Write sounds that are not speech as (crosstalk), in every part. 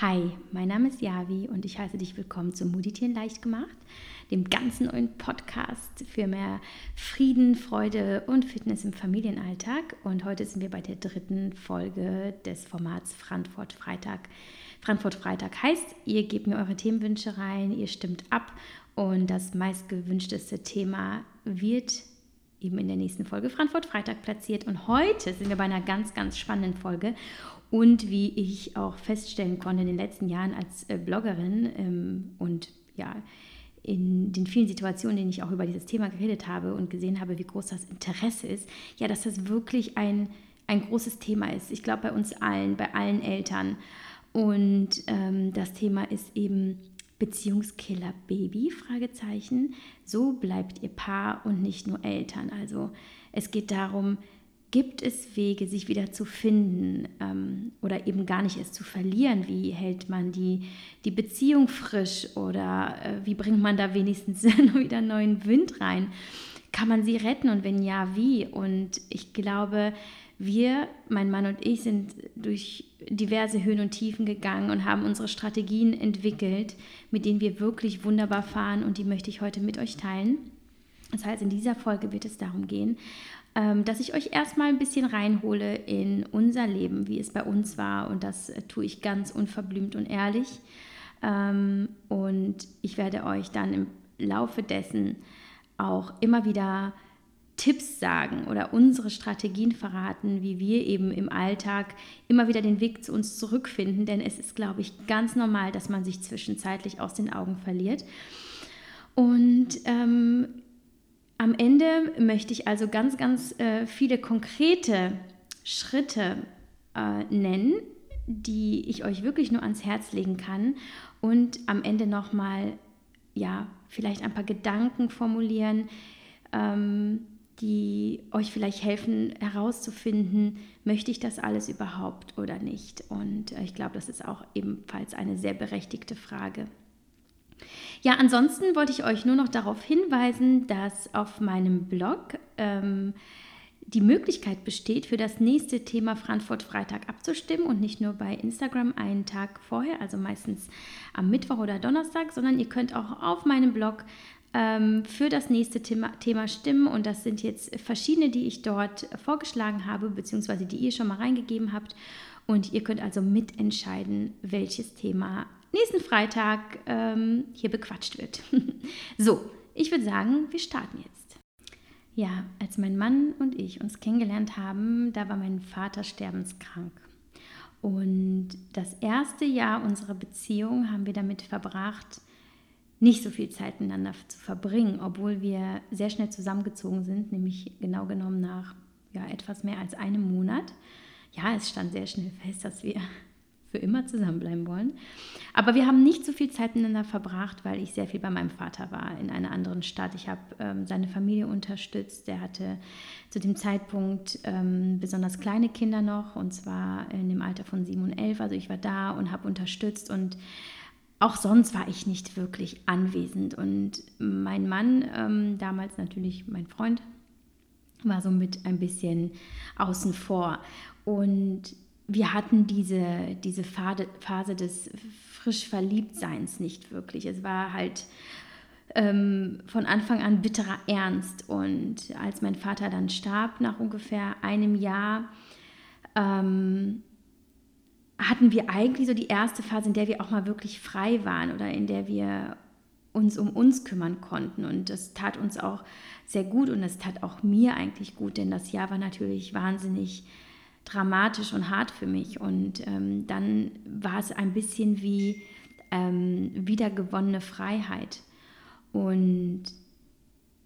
Hi, mein Name ist Javi und ich heiße dich willkommen zum Meditieren leicht gemacht, dem ganz neuen Podcast für mehr Frieden, Freude und Fitness im Familienalltag. Und heute sind wir bei der dritten Folge des Formats Frankfurt Freitag. Frankfurt Freitag heißt, ihr gebt mir eure Themenwünsche rein, ihr stimmt ab und das meistgewünschteste Thema wird eben in der nächsten Folge Frankfurt Freitag platziert. Und heute sind wir bei einer ganz, ganz spannenden Folge. Und wie ich auch feststellen konnte in den letzten Jahren als äh, Bloggerin ähm, und ja, in den vielen Situationen, in denen ich auch über dieses Thema geredet habe und gesehen habe, wie groß das Interesse ist, ja, dass das wirklich ein, ein großes Thema ist. Ich glaube, bei uns allen, bei allen Eltern. Und ähm, das Thema ist eben Beziehungskiller Baby? Fragezeichen. So bleibt ihr Paar und nicht nur Eltern. Also es geht darum, gibt es Wege, sich wieder zu finden ähm, oder eben gar nicht es zu verlieren? Wie hält man die, die Beziehung frisch oder äh, wie bringt man da wenigstens (laughs) wieder neuen Wind rein? Kann man sie retten und wenn ja, wie? Und ich glaube, wir, mein Mann und ich, sind durch diverse Höhen und Tiefen gegangen und haben unsere Strategien entwickelt, mit denen wir wirklich wunderbar fahren und die möchte ich heute mit euch teilen. Das heißt, in dieser Folge wird es darum gehen, ähm, dass ich euch erstmal ein bisschen reinhole in unser Leben, wie es bei uns war. Und das äh, tue ich ganz unverblümt und ehrlich. Ähm, und ich werde euch dann im Laufe dessen auch immer wieder Tipps sagen oder unsere Strategien verraten, wie wir eben im Alltag immer wieder den Weg zu uns zurückfinden. Denn es ist, glaube ich, ganz normal, dass man sich zwischenzeitlich aus den Augen verliert. Und ähm, am Ende möchte ich also ganz, ganz äh, viele konkrete Schritte äh, nennen, die ich euch wirklich nur ans Herz legen kann und am Ende nochmal, ja, vielleicht ein paar Gedanken formulieren, ähm, die euch vielleicht helfen herauszufinden, möchte ich das alles überhaupt oder nicht. Und äh, ich glaube, das ist auch ebenfalls eine sehr berechtigte Frage. Ja, ansonsten wollte ich euch nur noch darauf hinweisen, dass auf meinem Blog ähm, die Möglichkeit besteht, für das nächste Thema Frankfurt Freitag abzustimmen und nicht nur bei Instagram einen Tag vorher, also meistens am Mittwoch oder Donnerstag, sondern ihr könnt auch auf meinem Blog ähm, für das nächste Thema, Thema stimmen und das sind jetzt verschiedene, die ich dort vorgeschlagen habe, beziehungsweise die ihr schon mal reingegeben habt und ihr könnt also mitentscheiden, welches Thema nächsten Freitag ähm, hier bequatscht wird. (laughs) so, ich würde sagen, wir starten jetzt. Ja, als mein Mann und ich uns kennengelernt haben, da war mein Vater sterbenskrank. Und das erste Jahr unserer Beziehung haben wir damit verbracht, nicht so viel Zeit miteinander zu verbringen, obwohl wir sehr schnell zusammengezogen sind, nämlich genau genommen nach ja, etwas mehr als einem Monat. Ja, es stand sehr schnell fest, dass wir (laughs) für immer zusammenbleiben wollen. Aber wir haben nicht so viel Zeit miteinander verbracht, weil ich sehr viel bei meinem Vater war in einer anderen Stadt. Ich habe ähm, seine Familie unterstützt. Der hatte zu dem Zeitpunkt ähm, besonders kleine Kinder noch, und zwar in dem Alter von sieben und elf. Also ich war da und habe unterstützt und auch sonst war ich nicht wirklich anwesend. Und mein Mann, ähm, damals natürlich mein Freund, war somit ein bisschen außen vor. Und wir hatten diese, diese Phase des frisch Verliebtseins nicht wirklich. Es war halt ähm, von Anfang an bitterer Ernst. Und als mein Vater dann starb, nach ungefähr einem Jahr, ähm, hatten wir eigentlich so die erste Phase, in der wir auch mal wirklich frei waren oder in der wir uns um uns kümmern konnten. Und das tat uns auch sehr gut und es tat auch mir eigentlich gut, denn das Jahr war natürlich wahnsinnig dramatisch und hart für mich. Und ähm, dann war es ein bisschen wie ähm, wiedergewonnene Freiheit. Und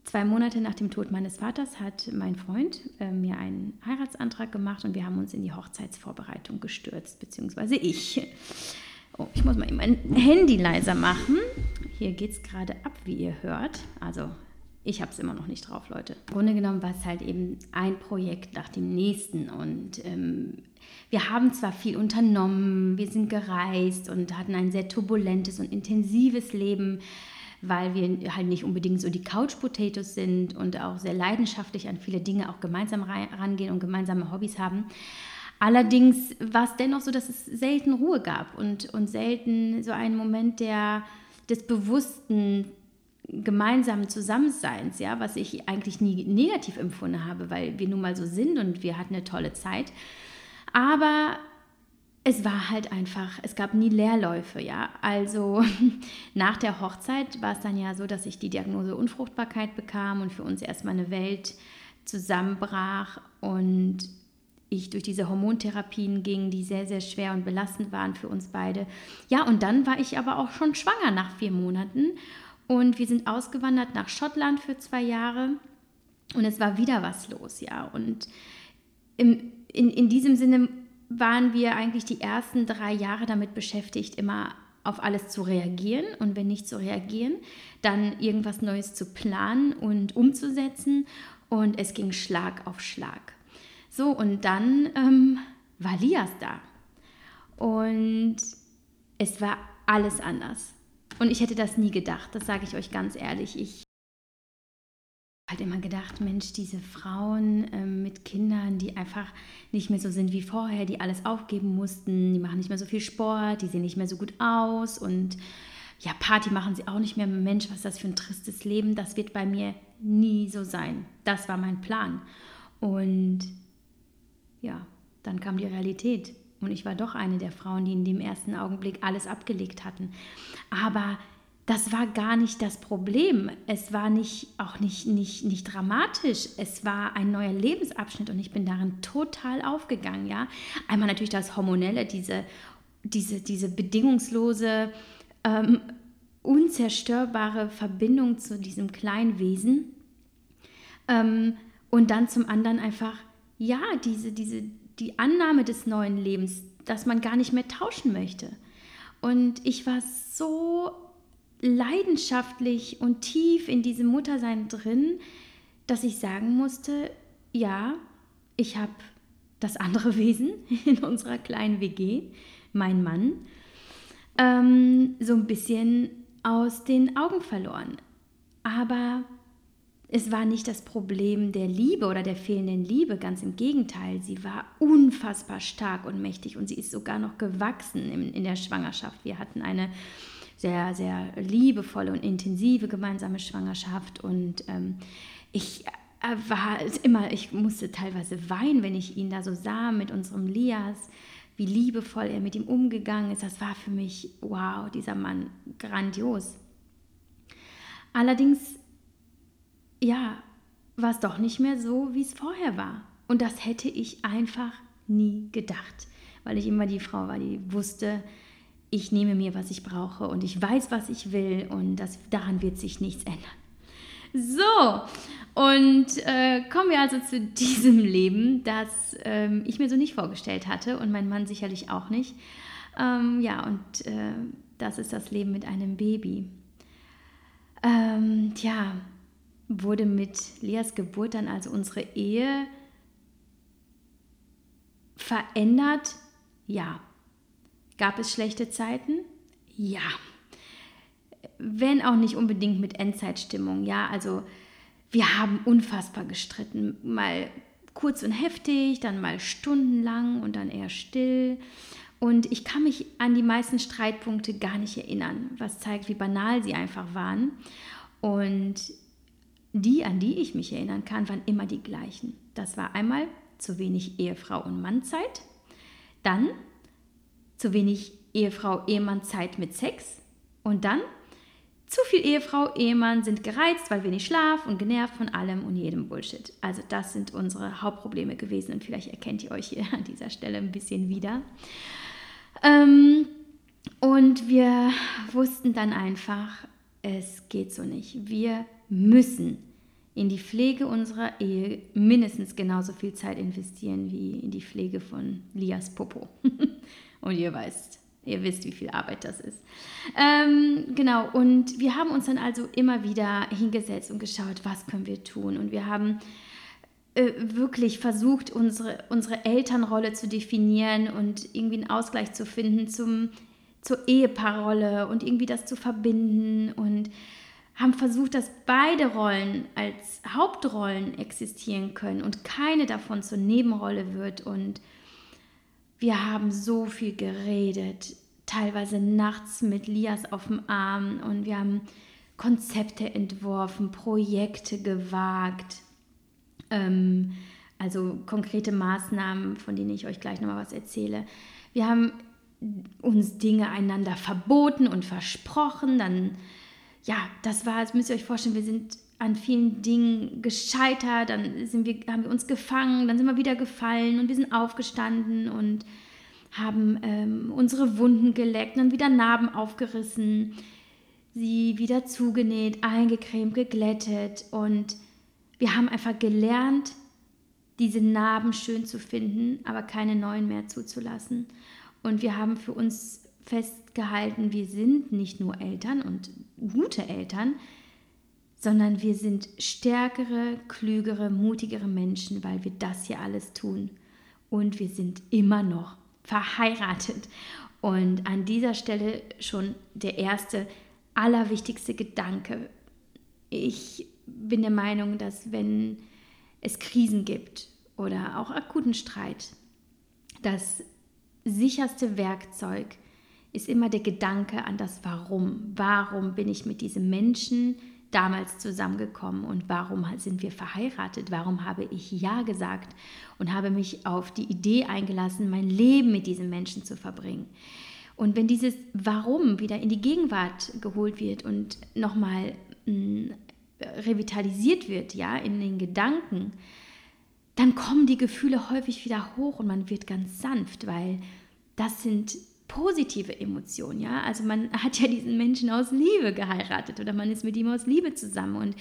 zwei Monate nach dem Tod meines Vaters hat mein Freund äh, mir einen Heiratsantrag gemacht und wir haben uns in die Hochzeitsvorbereitung gestürzt, beziehungsweise ich. Oh, ich muss mal mein Handy leiser machen. Hier geht es gerade ab, wie ihr hört. Also ich habe es immer noch nicht drauf, Leute. Im Grunde genommen war es halt eben ein Projekt nach dem nächsten und ähm, wir haben zwar viel unternommen, wir sind gereist und hatten ein sehr turbulentes und intensives Leben, weil wir halt nicht unbedingt so die Couch Potatoes sind und auch sehr leidenschaftlich an viele Dinge auch gemeinsam rangehen und gemeinsame Hobbys haben. Allerdings war es dennoch so, dass es selten Ruhe gab und, und selten so einen Moment der, des bewussten gemeinsamen Zusammenseins, ja, was ich eigentlich nie negativ empfunden habe, weil wir nun mal so sind und wir hatten eine tolle Zeit. Aber es war halt einfach, es gab nie Leerläufe, ja. Also (laughs) nach der Hochzeit war es dann ja so, dass ich die Diagnose Unfruchtbarkeit bekam und für uns erstmal eine Welt zusammenbrach und ich durch diese Hormontherapien ging, die sehr, sehr schwer und belastend waren für uns beide. Ja, und dann war ich aber auch schon schwanger nach vier Monaten und wir sind ausgewandert nach Schottland für zwei Jahre und es war wieder was los, ja. Und im, in, in diesem Sinne waren wir eigentlich die ersten drei Jahre damit beschäftigt, immer auf alles zu reagieren und wenn nicht zu reagieren, dann irgendwas Neues zu planen und umzusetzen und es ging Schlag auf Schlag. So, und dann ähm, war Lias da und es war alles anders. Und ich hätte das nie gedacht, das sage ich euch ganz ehrlich. Ich halt immer gedacht, Mensch, diese Frauen ähm, mit Kindern, die einfach nicht mehr so sind wie vorher, die alles aufgeben mussten, die machen nicht mehr so viel Sport, die sehen nicht mehr so gut aus und ja, Party machen sie auch nicht mehr. Mensch, was ist das für ein tristes Leben? Das wird bei mir nie so sein. Das war mein Plan. Und ja, dann kam die Realität. Und ich war doch eine der Frauen, die in dem ersten Augenblick alles abgelegt hatten. Aber das war gar nicht das Problem. Es war nicht, auch nicht, nicht, nicht dramatisch. Es war ein neuer Lebensabschnitt und ich bin darin total aufgegangen. Ja? Einmal natürlich das Hormonelle, diese, diese, diese bedingungslose, ähm, unzerstörbare Verbindung zu diesem kleinen Wesen. Ähm, und dann zum anderen einfach, ja, diese, diese, die Annahme des neuen Lebens, dass man gar nicht mehr tauschen möchte. Und ich war so leidenschaftlich und tief in diesem Muttersein drin, dass ich sagen musste, ja, ich habe das andere (laughs) Wesen in unserer kleinen WG, mein Mann, ähm, so ein bisschen aus den Augen verloren. Aber es war nicht das Problem der Liebe oder der fehlenden Liebe, ganz im Gegenteil. Sie war unfassbar stark und mächtig und sie ist sogar noch gewachsen in, in der Schwangerschaft. Wir hatten eine sehr, sehr liebevolle und intensive gemeinsame Schwangerschaft. Und ähm, ich äh, war immer, ich musste teilweise weinen, wenn ich ihn da so sah mit unserem Lias, wie liebevoll er mit ihm umgegangen ist. Das war für mich, wow, dieser Mann, grandios. Allerdings, ja, war es doch nicht mehr so, wie es vorher war. Und das hätte ich einfach nie gedacht, weil ich immer die Frau war, die wusste, ich nehme mir, was ich brauche und ich weiß, was ich will und das, daran wird sich nichts ändern. So, und äh, kommen wir also zu (laughs) diesem Leben, das ähm, ich mir so nicht vorgestellt hatte und mein Mann sicherlich auch nicht. Ähm, ja, und äh, das ist das Leben mit einem Baby. Ähm, tja, wurde mit Leas Geburt dann also unsere Ehe verändert? Ja, Gab es schlechte Zeiten? Ja. Wenn auch nicht unbedingt mit Endzeitstimmung, ja, also wir haben unfassbar gestritten, mal kurz und heftig, dann mal stundenlang und dann eher still. Und ich kann mich an die meisten Streitpunkte gar nicht erinnern, was zeigt, wie banal sie einfach waren. Und die, an die ich mich erinnern kann, waren immer die gleichen. Das war einmal zu wenig Ehefrau und Mannzeit, dann zu wenig Ehefrau, Ehemann Zeit mit Sex und dann zu viel Ehefrau, Ehemann sind gereizt, weil wenig Schlaf und genervt von allem und jedem Bullshit. Also das sind unsere Hauptprobleme gewesen und vielleicht erkennt ihr euch hier (laughs) an dieser Stelle ein bisschen wieder. Ähm, und wir wussten dann einfach, es geht so nicht. Wir müssen in die Pflege unserer Ehe mindestens genauso viel Zeit investieren wie in die Pflege von Lias Popo. (laughs) Und ihr weißt, ihr wisst, wie viel Arbeit das ist. Ähm, genau, und wir haben uns dann also immer wieder hingesetzt und geschaut, was können wir tun. Und wir haben äh, wirklich versucht, unsere, unsere Elternrolle zu definieren und irgendwie einen Ausgleich zu finden zum, zur Ehepaarrolle und irgendwie das zu verbinden und haben versucht, dass beide Rollen als Hauptrollen existieren können und keine davon zur Nebenrolle wird und Wir haben so viel geredet, teilweise nachts mit Lias auf dem Arm und wir haben Konzepte entworfen, Projekte gewagt, ähm, also konkrete Maßnahmen, von denen ich euch gleich nochmal was erzähle. Wir haben uns Dinge einander verboten und versprochen, dann, ja, das war, das müsst ihr euch vorstellen, wir sind an vielen Dingen gescheitert, dann sind wir, haben wir uns gefangen, dann sind wir wieder gefallen und wir sind aufgestanden und haben ähm, unsere Wunden geleckt, dann wieder Narben aufgerissen, sie wieder zugenäht, eingecremt, geglättet und wir haben einfach gelernt, diese Narben schön zu finden, aber keine neuen mehr zuzulassen. Und wir haben für uns festgehalten, wir sind nicht nur Eltern und gute Eltern, sondern wir sind stärkere, klügere, mutigere Menschen, weil wir das hier alles tun. Und wir sind immer noch verheiratet. Und an dieser Stelle schon der erste, allerwichtigste Gedanke. Ich bin der Meinung, dass wenn es Krisen gibt oder auch akuten Streit, das sicherste Werkzeug ist immer der Gedanke an das Warum. Warum bin ich mit diesem Menschen damals zusammengekommen und warum sind wir verheiratet? Warum habe ich Ja gesagt und habe mich auf die Idee eingelassen, mein Leben mit diesem Menschen zu verbringen? Und wenn dieses Warum wieder in die Gegenwart geholt wird und nochmal mm, revitalisiert wird, ja, in den Gedanken, dann kommen die Gefühle häufig wieder hoch und man wird ganz sanft, weil das sind positive Emotionen, ja. Also man hat ja diesen Menschen aus Liebe geheiratet oder man ist mit ihm aus Liebe zusammen und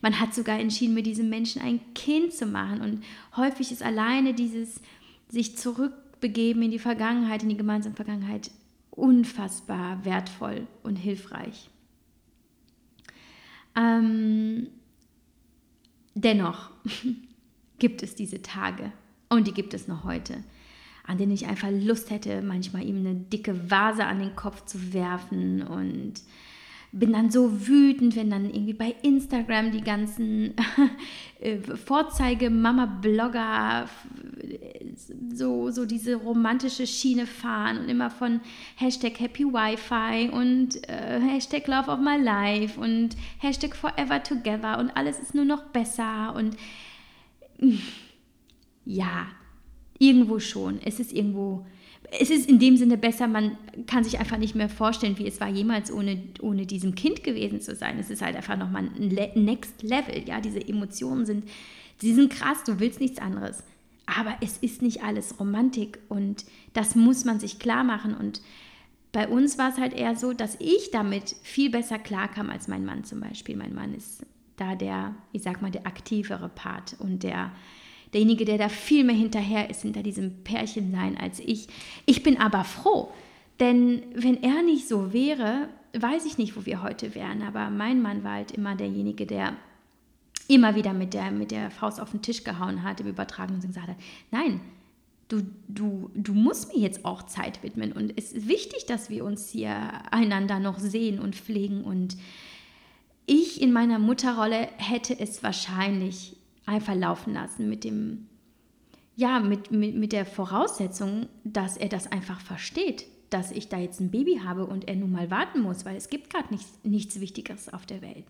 man hat sogar entschieden, mit diesem Menschen ein Kind zu machen. Und häufig ist alleine dieses sich zurückbegeben in die Vergangenheit, in die gemeinsame Vergangenheit, unfassbar wertvoll und hilfreich. Ähm, dennoch (laughs) gibt es diese Tage und die gibt es noch heute, an denen ich einfach Lust hätte, manchmal ihm eine dicke Vase an den Kopf zu werfen und bin dann so wütend, wenn dann irgendwie bei Instagram die ganzen (laughs) äh, Vorzeige-Mama-Blogger so, so diese romantische Schiene fahren und immer von Hashtag Happy Wi-Fi und äh, Hashtag Love of My Life und Hashtag Forever Together und alles ist nur noch besser und (laughs) ja, irgendwo schon. Es ist irgendwo es ist in dem Sinne besser, man kann sich einfach nicht mehr vorstellen, wie es war, jemals ohne, ohne diesem Kind gewesen zu sein. Es ist halt einfach nochmal ein Next Level, ja, diese Emotionen sind, sie sind krass, du willst nichts anderes. Aber es ist nicht alles Romantik und das muss man sich klar machen und bei uns war es halt eher so, dass ich damit viel besser klarkam als mein Mann zum Beispiel. Mein Mann ist da der, ich sag mal, der aktivere Part und der, derjenige, der da viel mehr hinterher ist, hinter diesem Pärchen sein als ich. Ich bin aber froh, denn wenn er nicht so wäre, weiß ich nicht, wo wir heute wären. Aber mein Mann war halt immer derjenige, der immer wieder mit der, mit der Faust auf den Tisch gehauen hat im Übertragenen und gesagt hat, nein, du, du, du musst mir jetzt auch Zeit widmen. Und es ist wichtig, dass wir uns hier einander noch sehen und pflegen. Und ich in meiner Mutterrolle hätte es wahrscheinlich einfach laufen lassen mit dem, ja, mit, mit, mit der Voraussetzung, dass er das einfach versteht, dass ich da jetzt ein Baby habe und er nun mal warten muss, weil es gibt gerade nichts, nichts Wichtigeres auf der Welt.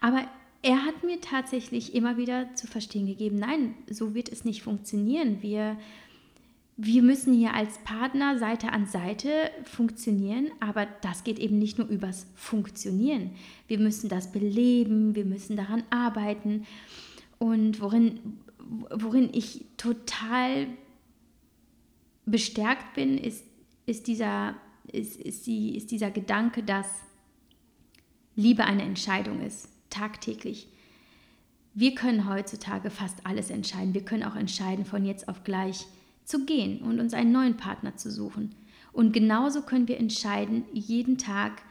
Aber er hat mir tatsächlich immer wieder zu verstehen gegeben, nein, so wird es nicht funktionieren. Wir, wir müssen hier als Partner Seite an Seite funktionieren, aber das geht eben nicht nur übers Funktionieren. Wir müssen das beleben, wir müssen daran arbeiten. Und worin, worin ich total bestärkt bin, ist, ist, dieser, ist, ist, die, ist dieser Gedanke, dass Liebe eine Entscheidung ist, tagtäglich. Wir können heutzutage fast alles entscheiden. Wir können auch entscheiden, von jetzt auf gleich zu gehen und uns einen neuen Partner zu suchen. Und genauso können wir entscheiden, jeden Tag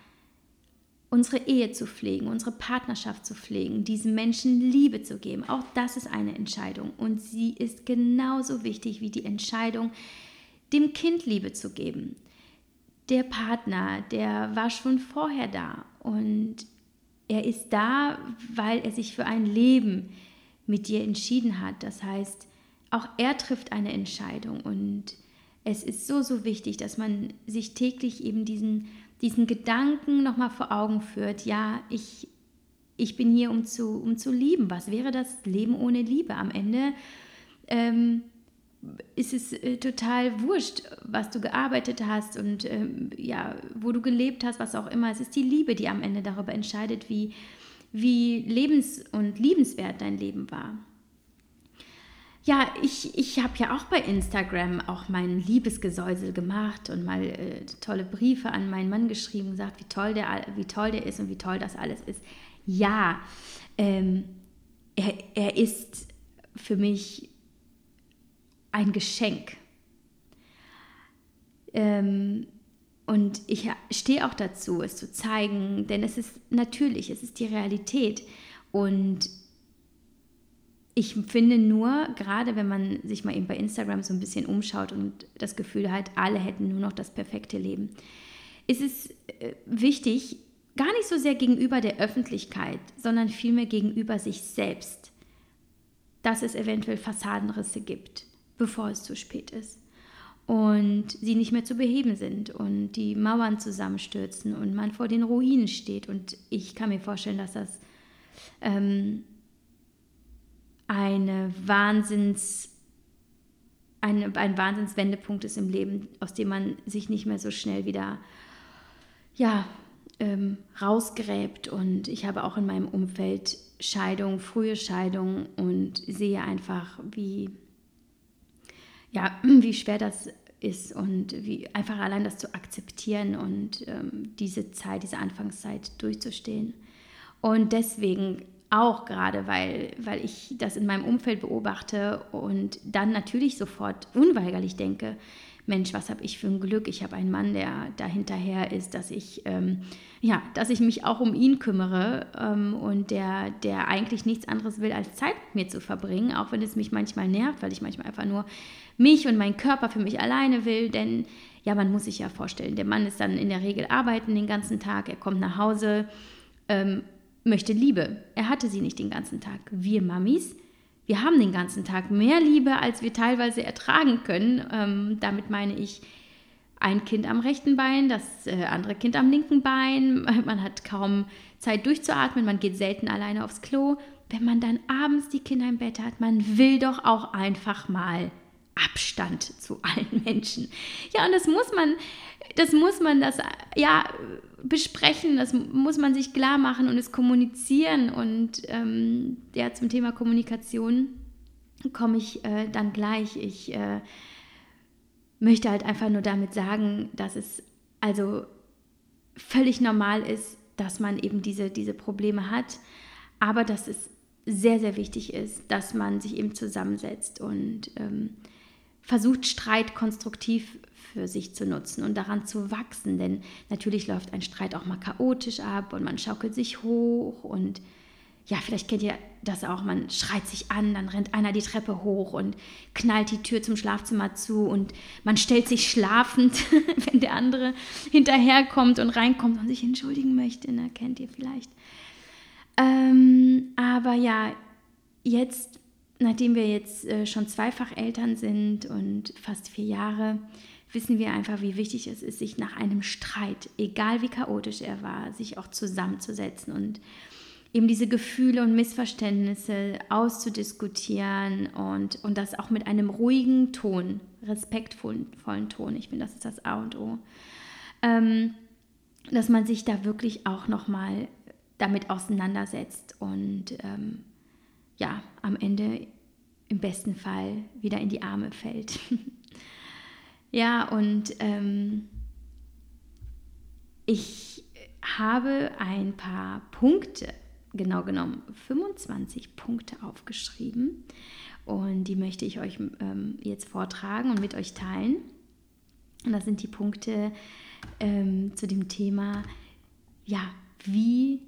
unsere Ehe zu pflegen, unsere Partnerschaft zu pflegen, diesem Menschen Liebe zu geben. Auch das ist eine Entscheidung und sie ist genauso wichtig wie die Entscheidung, dem Kind Liebe zu geben. Der Partner, der war schon vorher da und er ist da, weil er sich für ein Leben mit dir entschieden hat. Das heißt, auch er trifft eine Entscheidung und es ist so, so wichtig, dass man sich täglich eben diesen, diesen Gedanken nochmal vor Augen führt. Ja, ich, ich bin hier, um zu, um zu lieben. Was wäre das Leben ohne Liebe? Am Ende ähm, ist es äh, total wurscht, was du gearbeitet hast und ähm, ja, wo du gelebt hast, was auch immer. Es ist die Liebe, die am Ende darüber entscheidet, wie, wie lebens- und liebenswert dein Leben war. Ja, ich, ich habe ja auch bei Instagram auch mein Liebesgesäusel gemacht und mal äh, tolle Briefe an meinen Mann geschrieben und gesagt, wie toll der, wie toll der ist und wie toll das alles ist. Ja, ähm, er, er ist für mich ein Geschenk. Ähm, und ich stehe auch dazu, es zu zeigen, denn es ist natürlich, es ist die Realität. Und ich finde nur, gerade wenn man sich mal eben bei Instagram so ein bisschen umschaut und das Gefühl hat, alle hätten nur noch das perfekte Leben, ist es äh, wichtig, gar nicht so sehr gegenüber der Öffentlichkeit, sondern vielmehr gegenüber sich selbst, dass es eventuell Fassadenrisse gibt, bevor es zu spät ist und sie nicht mehr zu beheben sind und die Mauern zusammenstürzen und man vor den Ruinen steht. Und ich kann mir vorstellen, dass das ähm, eine Wahnsinns, eine, ein Wahnsinnswendepunkt ist im Leben, aus dem man sich nicht mehr so schnell wieder ja, ähm, rausgräbt. Und ich habe auch in meinem Umfeld Scheidung, frühe Scheidung und sehe einfach, wie ja, (clears throat) wie schwer das ist und wie einfach allein das zu akzeptieren und ähm, diese Zeit, diese Anfangszeit durchzustehen. Und deswegen auch gerade, weil, weil ich das in meinem Umfeld beobachte und dann natürlich sofort unweigerlich denke, Mensch, was habe ich für ein Glück? Ich habe einen Mann, der dahinterher ist, dass ich, ähm, ja, dass ich mich auch um ihn kümmere ähm, und der, der eigentlich nichts anderes will, als Zeit mit mir zu verbringen, auch wenn es mich manchmal nervt, weil ich manchmal einfach nur mich und meinen Körper für mich alleine will, denn ja, man muss sich ja vorstellen, der Mann ist dann in der Regel arbeiten den ganzen Tag, er kommt nach Hause, ähm, möchte Liebe. Er hatte sie nicht den ganzen Tag. Wir Mamis, wir haben den ganzen Tag mehr Liebe, als wir teilweise ertragen können. Ähm, damit meine ich ein Kind am rechten Bein, das äh, andere Kind am linken Bein. (laughs) Man hat kaum Zeit durchzuatmen, man geht selten alleine aufs Klo. Wenn man dann abends die Kinder im Bett hat, man will doch auch einfach mal Abstand zu allen (laughs) Menschen. Ja, und das muss man, das muss man das ja besprechen, das muss man sich klar machen und es kommunizieren. Und ähm, ja, zum Thema Kommunikation komme ich äh, dann gleich. Ich äh, möchte halt einfach nur damit sagen, dass es also völlig normal ist, dass man eben diese, diese Probleme hat, aber dass es sehr, sehr wichtig ist, dass man sich eben zusammensetzt und ähm, versucht, Streit konstruktiv für sich zu nutzen und daran zu wachsen. Denn natürlich läuft ein Streit auch mal chaotisch ab und man schaukelt sich hoch und ja, vielleicht kennt ihr das auch, man schreit sich an, dann rennt einer die Treppe hoch und knallt die Tür zum Schlafzimmer zu und man stellt sich schlafend, (laughs) wenn der andere hinterherkommt und reinkommt und sich entschuldigen möchte, ne? kennt ihr vielleicht. Ähm, aber ja, jetzt nachdem wir jetzt äh, schon zweifach Eltern sind und fast vier Jahre, wissen wir einfach, wie wichtig es ist, sich nach einem Streit, egal wie chaotisch er war, sich auch zusammenzusetzen und eben diese Gefühle und Missverständnisse auszudiskutieren und, und das auch mit einem ruhigen Ton, respektvollen Ton. Ich finde, das ist das A und O. Ähm, dass man sich da wirklich auch nochmal damit auseinandersetzt und ähm, ja, am Ende im besten Fall wieder in die Arme fällt. (laughs) ja, und ähm, ich habe ein paar Punkte, genau genommen 25 Punkte aufgeschrieben und die möchte ich euch ähm, jetzt vortragen und mit euch teilen. Und das sind die Punkte ähm, zu dem Thema, ja, wie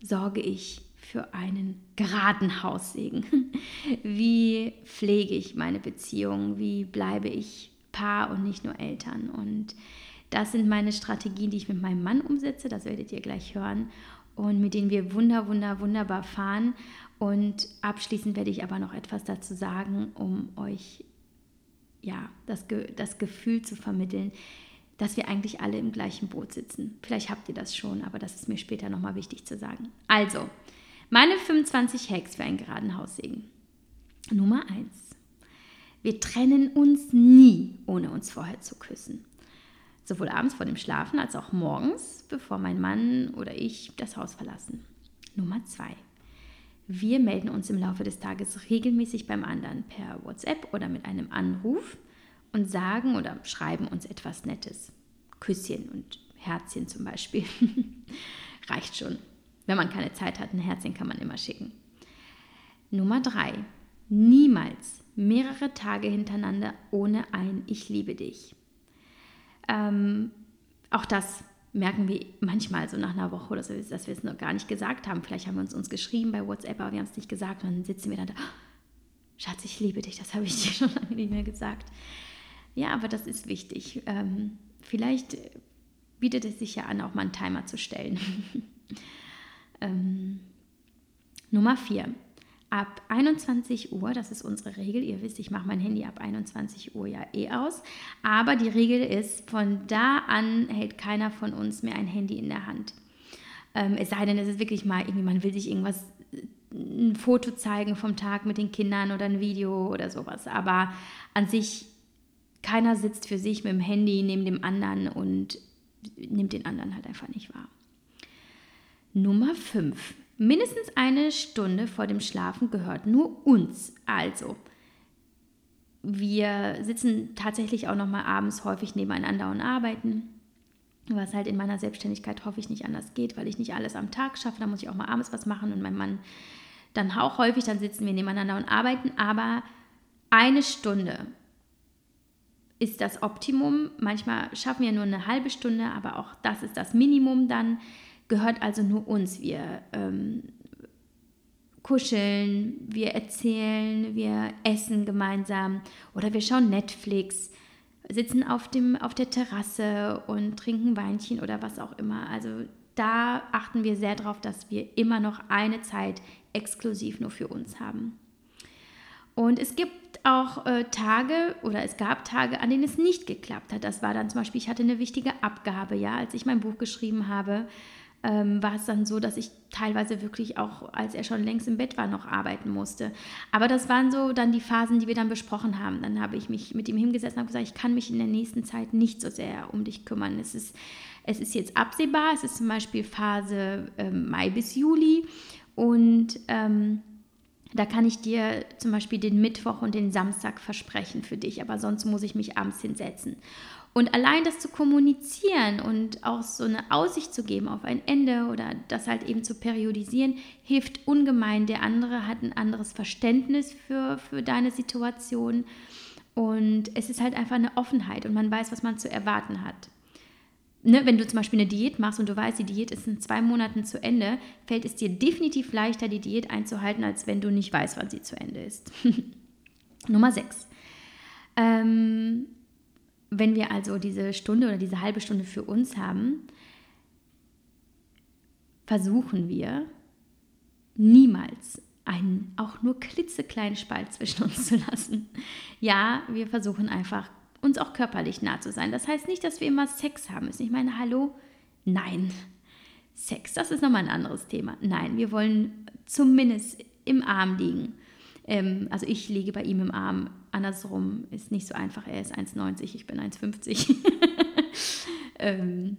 sorge ich für einen geraden Haussegen? (laughs) Wie pflege ich meine Beziehung? Wie bleibe ich Paar und nicht nur Eltern? Und das sind meine Strategien, die ich mit meinem Mann umsetze. Das werdet ihr gleich hören. Und mit denen wir wunder, wunder, wunderbar fahren. Und abschließend werde ich aber noch etwas dazu sagen, um euch ja, das, das Gefühl zu vermitteln, dass wir eigentlich alle im gleichen Boot sitzen. Vielleicht habt ihr das schon, aber das ist mir später nochmal wichtig zu sagen. Also, meine 25 Hacks für einen geraden Haussegen. Nummer 1. Wir trennen uns nie, ohne uns vorher zu küssen. Sowohl abends vor dem Schlafen als auch morgens, bevor mein Mann oder ich das Haus verlassen. Nummer 2. Wir melden uns im Laufe des Tages regelmäßig beim anderen per WhatsApp oder mit einem Anruf und sagen oder schreiben uns etwas Nettes. Küsschen und Herzchen zum Beispiel. (laughs) Reicht schon. Wenn man keine Zeit hat, ein Herzchen kann man immer schicken. Nummer drei. Niemals mehrere Tage hintereinander ohne ein Ich liebe dich. Ähm, auch das merken wir manchmal so nach einer Woche oder so, dass wir es noch gar nicht gesagt haben. Vielleicht haben wir uns, uns geschrieben bei WhatsApp, aber wir haben es nicht gesagt. Und dann sitzen wir dann da, oh, Schatz, ich liebe dich, das habe ich dir (laughs) schon lange nicht mehr gesagt. Ja, aber das ist wichtig. Ähm, vielleicht bietet es sich ja an, auch mal einen Timer zu stellen. (laughs) ähm, Nummer 4. Ab 21 Uhr, das ist unsere Regel, ihr wisst, ich mache mein Handy ab 21 Uhr ja eh aus, aber die Regel ist, von da an hält keiner von uns mehr ein Handy in der Hand. Ähm, es sei denn, es ist wirklich mal irgendwie, man will sich irgendwas, ein Foto zeigen vom Tag mit den Kindern oder ein Video oder sowas, aber an sich keiner sitzt für sich mit dem Handy neben dem anderen und nimmt den anderen halt einfach nicht wahr. Nummer 5. Mindestens eine Stunde vor dem Schlafen gehört nur uns. Also, wir sitzen tatsächlich auch noch mal abends häufig nebeneinander und arbeiten, was halt in meiner Selbstständigkeit hoffe ich nicht anders geht, weil ich nicht alles am Tag schaffe. Da muss ich auch mal abends was machen und mein Mann dann auch häufig, dann sitzen wir nebeneinander und arbeiten. Aber eine Stunde ist das Optimum. Manchmal schaffen wir nur eine halbe Stunde, aber auch das ist das Minimum dann. Gehört also nur uns. Wir ähm, kuscheln, wir erzählen, wir essen gemeinsam oder wir schauen Netflix, sitzen auf, dem, auf der Terrasse und trinken Weinchen oder was auch immer. Also da achten wir sehr darauf, dass wir immer noch eine Zeit exklusiv nur für uns haben. Und es gibt auch äh, Tage oder es gab Tage, an denen es nicht geklappt hat. Das war dann zum Beispiel, ich hatte eine wichtige Abgabe, ja, als ich mein Buch geschrieben habe, ähm, war es dann so, dass ich teilweise wirklich auch, als er schon längst im Bett war, noch arbeiten musste. Aber das waren so dann die Phasen, die wir dann besprochen haben. Dann habe ich mich mit ihm hingesetzt und habe gesagt, ich kann mich in der nächsten Zeit nicht so sehr um dich kümmern. Es ist, es ist jetzt absehbar, es ist zum Beispiel Phase ähm, Mai bis Juli und ähm, da kann ich dir zum Beispiel den Mittwoch und den Samstag versprechen für dich, aber sonst muss ich mich abends hinsetzen. Und allein das zu kommunizieren und auch so eine Aussicht zu geben auf ein Ende oder das halt eben zu periodisieren, hilft ungemein. Der andere hat ein anderes Verständnis für, für deine Situation. Und es ist halt einfach eine Offenheit und man weiß, was man zu erwarten hat ne, wenn du zum Beispiel eine Diät machst und du weißt, die Diät ist in zwei Monaten zu Ende, fällt es dir definitiv leichter, die Diät einzuhalten, als wenn du nicht weißt, wann sie zu Ende ist. (laughs) Nummer 6. Ähm, wenn wir also diese Stunde oder diese halbe Stunde für uns haben, versuchen wir niemals einen auch nur klitzekleinen Spalt zwischen uns zu lassen. Ja, wir versuchen einfach uns auch körperlich nah zu sein. Das heißt nicht, dass wir immer Sex haben müssen. Ich meine, hallo? Nein. Sex, das ist nochmal ein anderes Thema. Nein, wir wollen zumindest im Arm liegen. Ähm, also ich liege bei ihm im Arm. Andersrum ist nicht so einfach. Er ist 1,90, ich bin 1,50. (laughs) ähm,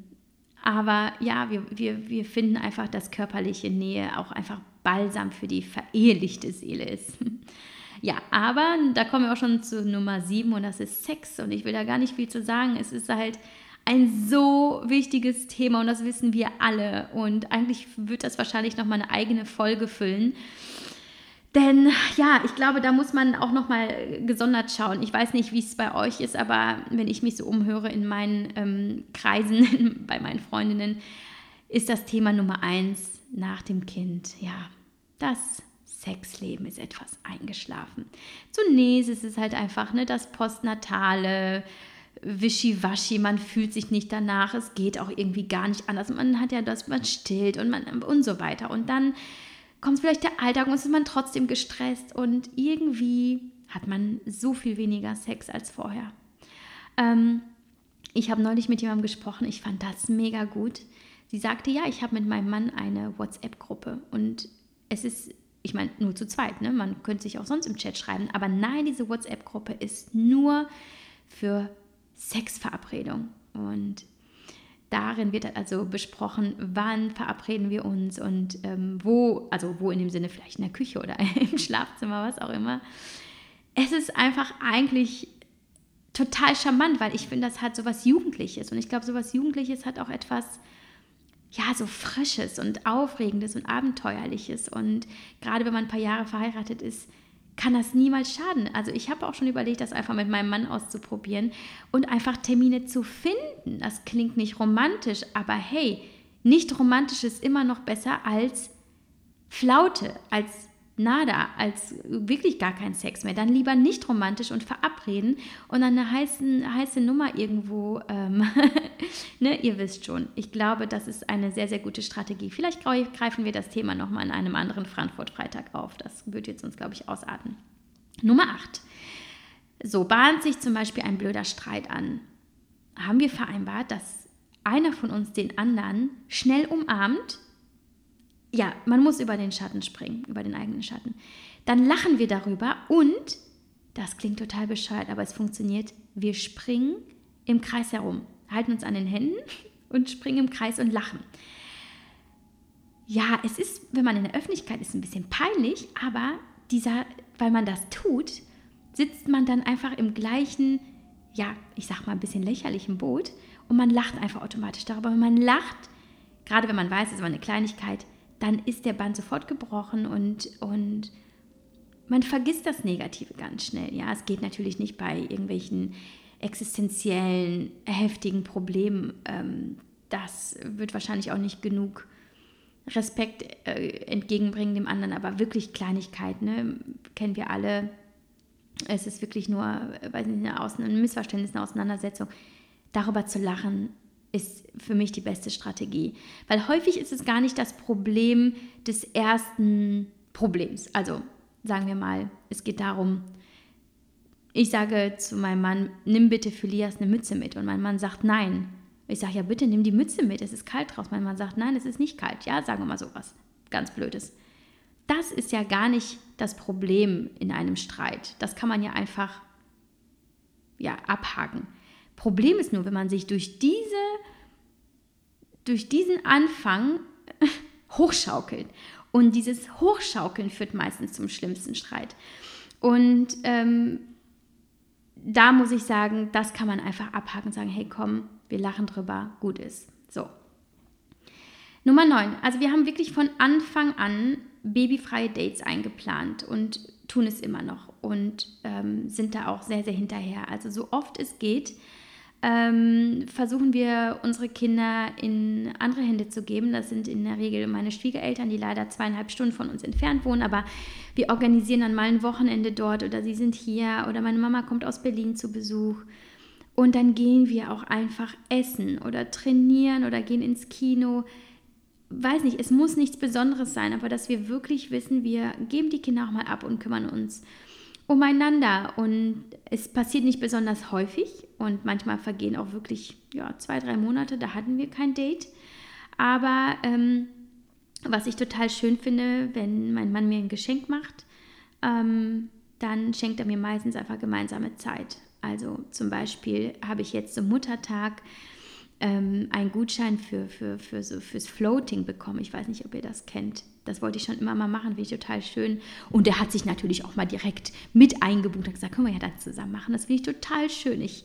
aber ja, wir, wir, wir finden einfach, dass körperliche Nähe auch einfach Balsam für die verehelichte Seele ist. (laughs) Ja, aber da kommen wir auch schon zu Nummer sieben und das ist Sex. Und ich will da gar nicht viel zu sagen. Es ist halt ein so wichtiges Thema und das wissen wir alle. Und eigentlich wird das wahrscheinlich nochmal eine eigene Folge füllen. Denn ja, ich glaube, da muss man auch nochmal gesondert schauen. Ich weiß nicht, wie es bei euch ist, aber wenn ich mich so umhöre in meinen ähm, Kreisen, (laughs) bei meinen Freundinnen, ist das Thema Nummer eins nach dem Kind. Ja, das Sexleben ist etwas eingeschlafen. Zunächst ist es halt einfach ne, das Postnatale, Wischiwaschi, man fühlt sich nicht danach, es geht auch irgendwie gar nicht anders. Man hat ja das, man stillt und, man, und so weiter. Und dann kommt vielleicht der Alltag und ist man trotzdem gestresst und irgendwie hat man so viel weniger Sex als vorher. Ähm, ich habe neulich mit jemandem gesprochen, ich fand das mega gut. Sie sagte, ja, ich habe mit meinem Mann eine WhatsApp-Gruppe und es ist, ich meine, nur zu zweit, ne? man könnte sich auch sonst im Chat schreiben, aber nein, diese WhatsApp-Gruppe ist nur für Sexverabredung und darin wird also besprochen, wann verabreden wir uns und ähm, wo, also wo in dem Sinne vielleicht in der Küche oder (laughs) im Schlafzimmer, was auch immer. Es ist einfach eigentlich total charmant, weil ich finde, das hat so was Jugendliches. Und ich glaube, so was Jugendliches hat auch etwas, ja, so Frisches und Aufregendes und Abenteuerliches. Und gerade wenn man ein paar Jahre verheiratet ist, kann das niemals schaden. Also ich habe auch schon überlegt, das einfach mit meinem Mann auszuprobieren und einfach Termine zu finden. Das klingt nicht romantisch, aber hey, nicht romantisch ist immer noch besser als Flaute, als nada, als wirklich gar kein Sex mehr. Dann lieber nicht romantisch und verabreden und dann eine heiße, heiße Nummer irgendwo, ähm, (laughs) ne, ihr wisst schon. Ich glaube, das ist eine sehr, sehr gute Strategie. Vielleicht greifen wir das Thema nochmal in einem anderen Frankfurt-Freitag auf. Das wird jetzt uns, glaube ich, ausarten. Nummer 8. So bahnt sich zum Beispiel ein blöder Streit an. Haben wir vereinbart, dass einer von uns den anderen schnell umarmt ja, man muss über den Schatten springen, über den eigenen Schatten. Dann lachen wir darüber und, das klingt total bescheuert, aber es funktioniert, wir springen im Kreis herum, halten uns an den Händen (laughs) und springen im Kreis und lachen. Ja, es ist, wenn man in der Öffentlichkeit ist, ein bisschen peinlich, aber dieser, weil man das tut, sitzt man dann einfach im gleichen, ja, ich sag mal ein bisschen lächerlichen Boot und man lacht einfach automatisch darüber. Wenn man lacht, gerade wenn man weiß, es ist eine Kleinigkeit, dann ist der Band sofort gebrochen und, und man vergisst das Negative ganz schnell. Ja, es geht natürlich nicht bei irgendwelchen existenziellen, heftigen Problemen. Ähm, das wird wahrscheinlich auch nicht genug Respekt äh, entgegenbringen dem anderen, aber wirklich Kleinigkeiten, ne? kennen wir alle. Es ist wirklich nur, weiß nicht, eine Außen ein Missverständnis, eine Auseinandersetzung. Darüber zu lachen, ist für mich die beste Strategie. Weil häufig ist es gar nicht das Problem des ersten Problems. Also sagen wir mal, es geht darum, ich sage zu meinem Mann, nimm bitte für Lias eine Mütze mit. Und mein Mann sagt nein. Ich sage, ja bitte nimm die Mütze mit, es ist kalt draußen. Mein Mann sagt, nein, es ist nicht kalt. Ja, sagen wir mal sowas. Ganz blödes. Das ist ja gar nicht das Problem in einem Streit. Das kann man ja einfach ja, abhaken. Problem ist nur, wenn man sich durch diese durch diesen Anfang (laughs) hochschaukelt. Und dieses Hochschaukeln führt meistens zum schlimmsten Streit. Und ähm, da muss ich sagen, das kann man einfach abhaken und sagen, hey komm, wir lachen drüber, gut ist. So. Nummer 9. Also wir haben wirklich von Anfang an babyfreie Dates eingeplant und tun es immer noch und ähm, sind da auch sehr, sehr hinterher. Also so oft es geht, ähm, versuchen wir unsere Kinder in andere Hände zu geben. Das sind in der Regel meine Schwiegereltern, die leider zweieinhalb Stunden von uns entfernt wohnen, aber wir organisieren dann mal ein Wochenende dort oder sie sind hier oder meine Mama kommt aus Berlin zu Besuch. Und dann gehen wir auch einfach essen oder trainieren oder gehen ins Kino. Weiß nicht, es muss nichts Besonderes sein, aber dass wir wirklich wissen, wir geben die Kinder auch mal ab und kümmern uns umeinander. Und es passiert nicht besonders häufig und manchmal vergehen auch wirklich ja, zwei, drei Monate, da hatten wir kein Date. Aber ähm, was ich total schön finde, wenn mein Mann mir ein Geschenk macht, ähm, dann schenkt er mir meistens einfach gemeinsame Zeit. Also zum Beispiel habe ich jetzt zum Muttertag ähm, einen Gutschein für, für, für so, fürs Floating bekommen. Ich weiß nicht, ob ihr das kennt. Das wollte ich schon immer mal machen, finde ich total schön. Und der hat sich natürlich auch mal direkt mit eingebucht und gesagt, können wir ja das zusammen machen. Das finde ich total schön. Ich,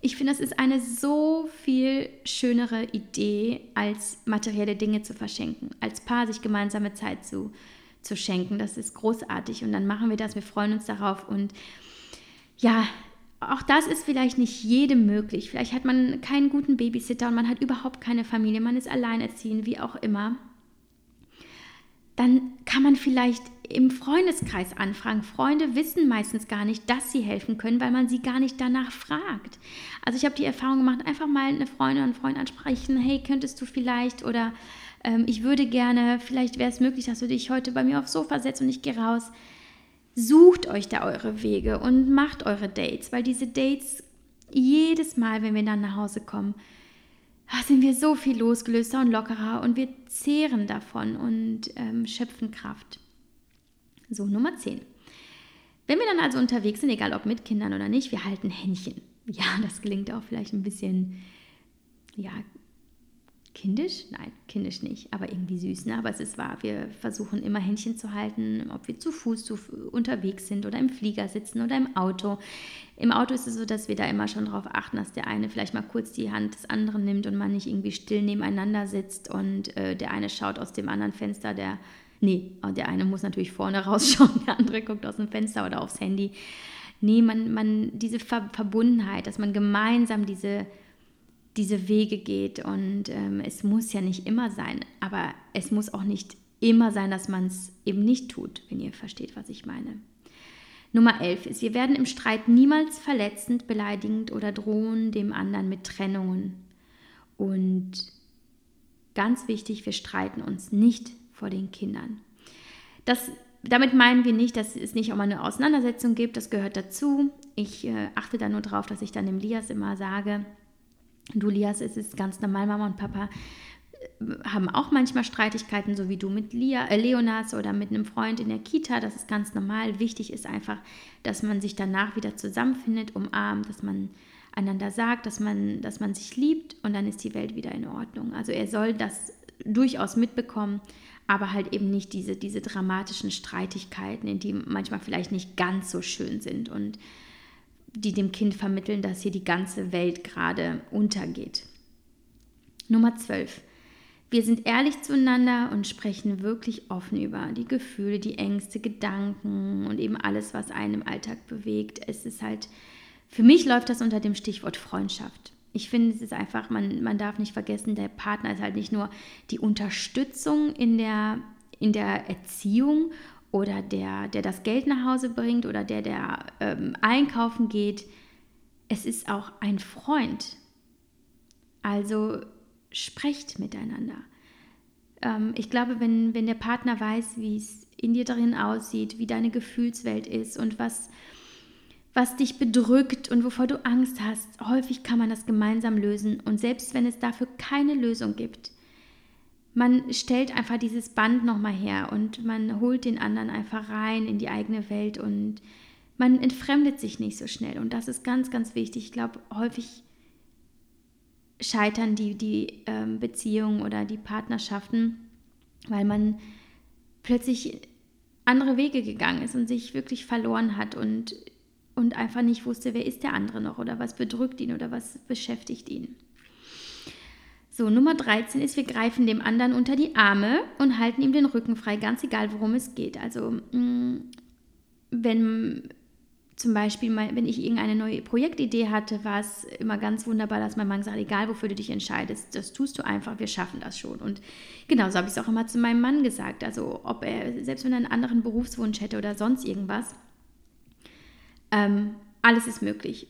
ich finde, das ist eine so viel schönere Idee, als materielle Dinge zu verschenken, als Paar sich gemeinsame Zeit zu, zu schenken. Das ist großartig. Und dann machen wir das, wir freuen uns darauf. Und ja, auch das ist vielleicht nicht jedem möglich. Vielleicht hat man keinen guten Babysitter und man hat überhaupt keine Familie, man ist alleinerziehend, wie auch immer dann kann man vielleicht im Freundeskreis anfragen. Freunde wissen meistens gar nicht, dass sie helfen können, weil man sie gar nicht danach fragt. Also ich habe die Erfahrung gemacht, einfach mal eine Freundin oder einen Freund ansprechen, hey, könntest du vielleicht oder ähm, ich würde gerne, vielleicht wäre es möglich, dass du dich heute bei mir aufs Sofa setzt und ich gehe raus. sucht euch da eure Wege und macht eure Dates, weil diese Dates jedes Mal, wenn wir dann nach Hause kommen, sind wir so viel losgelöster und lockerer und wir zehren davon und ähm, schöpfen Kraft. So, Nummer 10. Wenn wir dann also unterwegs sind, egal ob mit Kindern oder nicht, wir halten Händchen. Ja, das gelingt auch vielleicht ein bisschen, ja, kindisch? Nein, kindisch nicht, aber irgendwie süß. Ne? Aber es ist wahr, wir versuchen immer Händchen zu halten, ob wir zu Fuß zu, unterwegs sind oder im Flieger sitzen oder im Auto. Im Auto ist es so, dass wir da immer schon darauf achten, dass der eine vielleicht mal kurz die Hand des anderen nimmt und man nicht irgendwie still nebeneinander sitzt und äh, der eine schaut aus dem anderen Fenster, der, nee, der eine muss natürlich vorne (laughs) rausschauen, der andere guckt aus dem Fenster oder aufs Handy. Nee, man, man, diese Ver Verbundenheit, dass man gemeinsam diese diese Wege geht. Und ähm, es muss ja nicht immer sein, aber es muss auch nicht immer sein, dass man es eben nicht tut, wenn ihr versteht, was ich meine. Nummer 11 ist, wir werden im Streit niemals verletzend, beleidigend oder drohen dem anderen mit Trennungen. Und ganz wichtig, wir streiten uns nicht vor den Kindern. Das, damit meinen wir nicht, dass es nicht auch mal eine Auseinandersetzung gibt, das gehört dazu. Ich äh, achte da nur darauf, dass ich dann dem Lias immer sage, Du, Lias, es ist ganz normal, Mama und Papa äh, haben auch manchmal Streitigkeiten, so wie du mit Lia, äh, Leonas oder mit einem Freund in der Kita. Das ist ganz normal. Wichtig ist einfach, dass man sich danach wieder zusammenfindet, umarmt, dass man einander sagt, dass man, dass man sich liebt und dann ist die Welt wieder in Ordnung. Also er soll das durchaus mitbekommen, aber halt eben nicht diese, diese dramatischen Streitigkeiten, in die manchmal vielleicht nicht ganz so schön sind. Und die dem Kind vermitteln, dass hier die ganze Welt gerade untergeht. Nummer 12. Wir sind ehrlich zueinander und sprechen wirklich offen über die Gefühle, die Ängste, Gedanken und eben alles, was einen im Alltag bewegt. Es ist halt, für mich läuft das unter dem Stichwort Freundschaft. Ich finde, es ist einfach, man, man darf nicht vergessen, der Partner ist halt nicht nur die Unterstützung in der, in der Erziehung oder der, der das Geld nach Hause bringt oder der, der ähm, einkaufen geht. Es ist auch ein Freund. Also sprecht miteinander. Ähm, ich glaube, wenn, wenn der Partner weiß, wie es in dir drin aussieht, wie deine Gefühlswelt ist und was, was dich bedrückt und wovor du Angst hast, häufig kann man das gemeinsam lösen. Und selbst wenn es dafür keine Lösung gibt, man stellt einfach dieses Band nochmal her und man holt den anderen einfach rein in die eigene Welt und man entfremdet sich nicht so schnell. Und das ist ganz, ganz wichtig. Ich glaube, häufig scheitern die, die ähm, Beziehungen oder die Partnerschaften, weil man plötzlich andere Wege gegangen ist und sich wirklich verloren hat und, und einfach nicht wusste, wer ist der andere noch oder was bedrückt ihn oder was beschäftigt ihn. So, Nummer 13 ist, wir greifen dem anderen unter die Arme und halten ihm den Rücken frei, ganz egal, worum es geht. Also, mm, wenn zum Beispiel, mal, wenn ich irgendeine neue Projektidee hatte, war es immer ganz wunderbar, dass mein Mann sagt, egal wofür du dich entscheidest, das tust du einfach, wir schaffen das schon. Und genauso habe ich es auch immer zu meinem Mann gesagt. Also ob er, selbst wenn er einen anderen Berufswunsch hätte oder sonst irgendwas, ähm, alles ist möglich.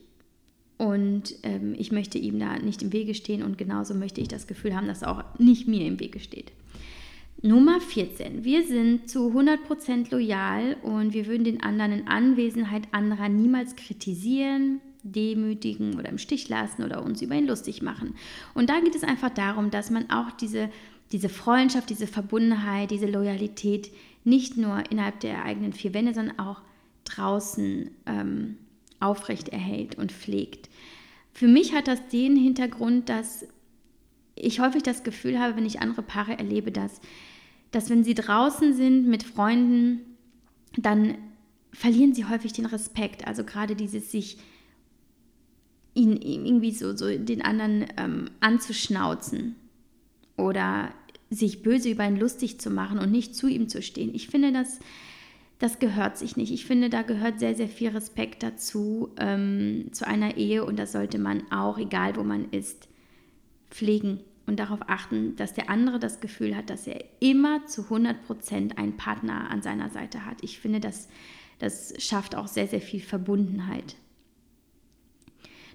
Und ähm, ich möchte ihm da nicht im Wege stehen und genauso möchte ich das Gefühl haben, dass er auch nicht mir im Wege steht. Nummer 14. Wir sind zu 100% loyal und wir würden den anderen in Anwesenheit anderer niemals kritisieren, demütigen oder im Stich lassen oder uns über ihn lustig machen. Und da geht es einfach darum, dass man auch diese, diese Freundschaft, diese Verbundenheit, diese Loyalität nicht nur innerhalb der eigenen vier Wände, sondern auch draußen ähm, aufrecht erhält und pflegt. Für mich hat das den Hintergrund, dass ich häufig das Gefühl habe, wenn ich andere Paare erlebe, dass, dass wenn sie draußen sind mit Freunden, dann verlieren sie häufig den Respekt. Also gerade dieses sich ihn irgendwie so, so den anderen ähm, anzuschnauzen oder sich böse über ihn lustig zu machen und nicht zu ihm zu stehen. Ich finde das das gehört sich nicht. Ich finde, da gehört sehr, sehr viel Respekt dazu, ähm, zu einer Ehe und das sollte man auch, egal wo man ist, pflegen und darauf achten, dass der andere das Gefühl hat, dass er immer zu 100 Prozent einen Partner an seiner Seite hat. Ich finde, das, das schafft auch sehr, sehr viel Verbundenheit.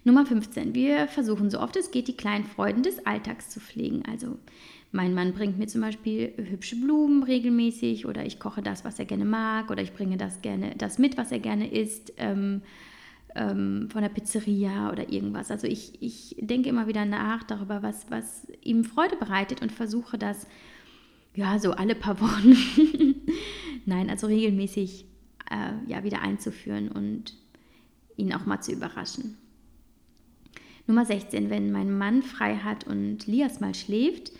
Nummer 15. Wir versuchen so oft es geht, die kleinen Freuden des Alltags zu pflegen. Also mein Mann bringt mir zum Beispiel hübsche Blumen regelmäßig oder ich koche das, was er gerne mag oder ich bringe das gerne das mit, was er gerne isst. Ähm, ähm, von der Pizzeria oder irgendwas. Also ich, ich denke immer wieder nach darüber, was, was ihm Freude bereitet und versuche das ja so alle paar (laughs) Wochen, nein, also regelmäßig äh, ja wieder einzuführen und ihn auch mal zu überraschen. Nummer 16, wenn mein Mann frei hat und Lias mal schläft,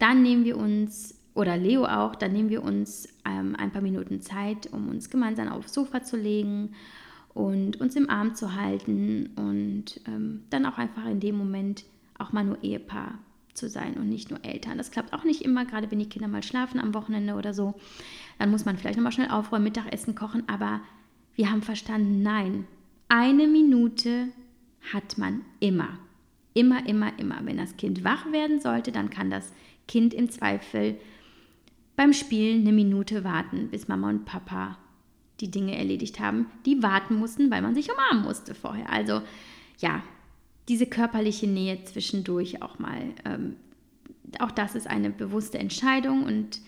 dann nehmen wir uns, oder Leo auch, dann nehmen wir uns ähm, ein paar Minuten Zeit, um uns gemeinsam aufs Sofa zu legen und uns im Arm zu halten und ähm, dann auch einfach in dem Moment auch mal nur Ehepaar zu sein und nicht nur Eltern. Das klappt auch nicht immer, gerade wenn die Kinder mal schlafen am Wochenende oder so. Dann muss man vielleicht nochmal schnell aufräumen, Mittagessen kochen, aber wir haben verstanden, nein, eine Minute hat man immer. Immer, immer, immer. Wenn das Kind wach werden sollte, dann kann das Kind im Zweifel beim Spielen eine Minute warten, bis Mama und Papa die Dinge erledigt haben, die warten mussten, weil man sich umarmen musste vorher. Also ja, diese körperliche Nähe zwischendurch auch mal, ähm, auch das ist eine bewusste Entscheidung und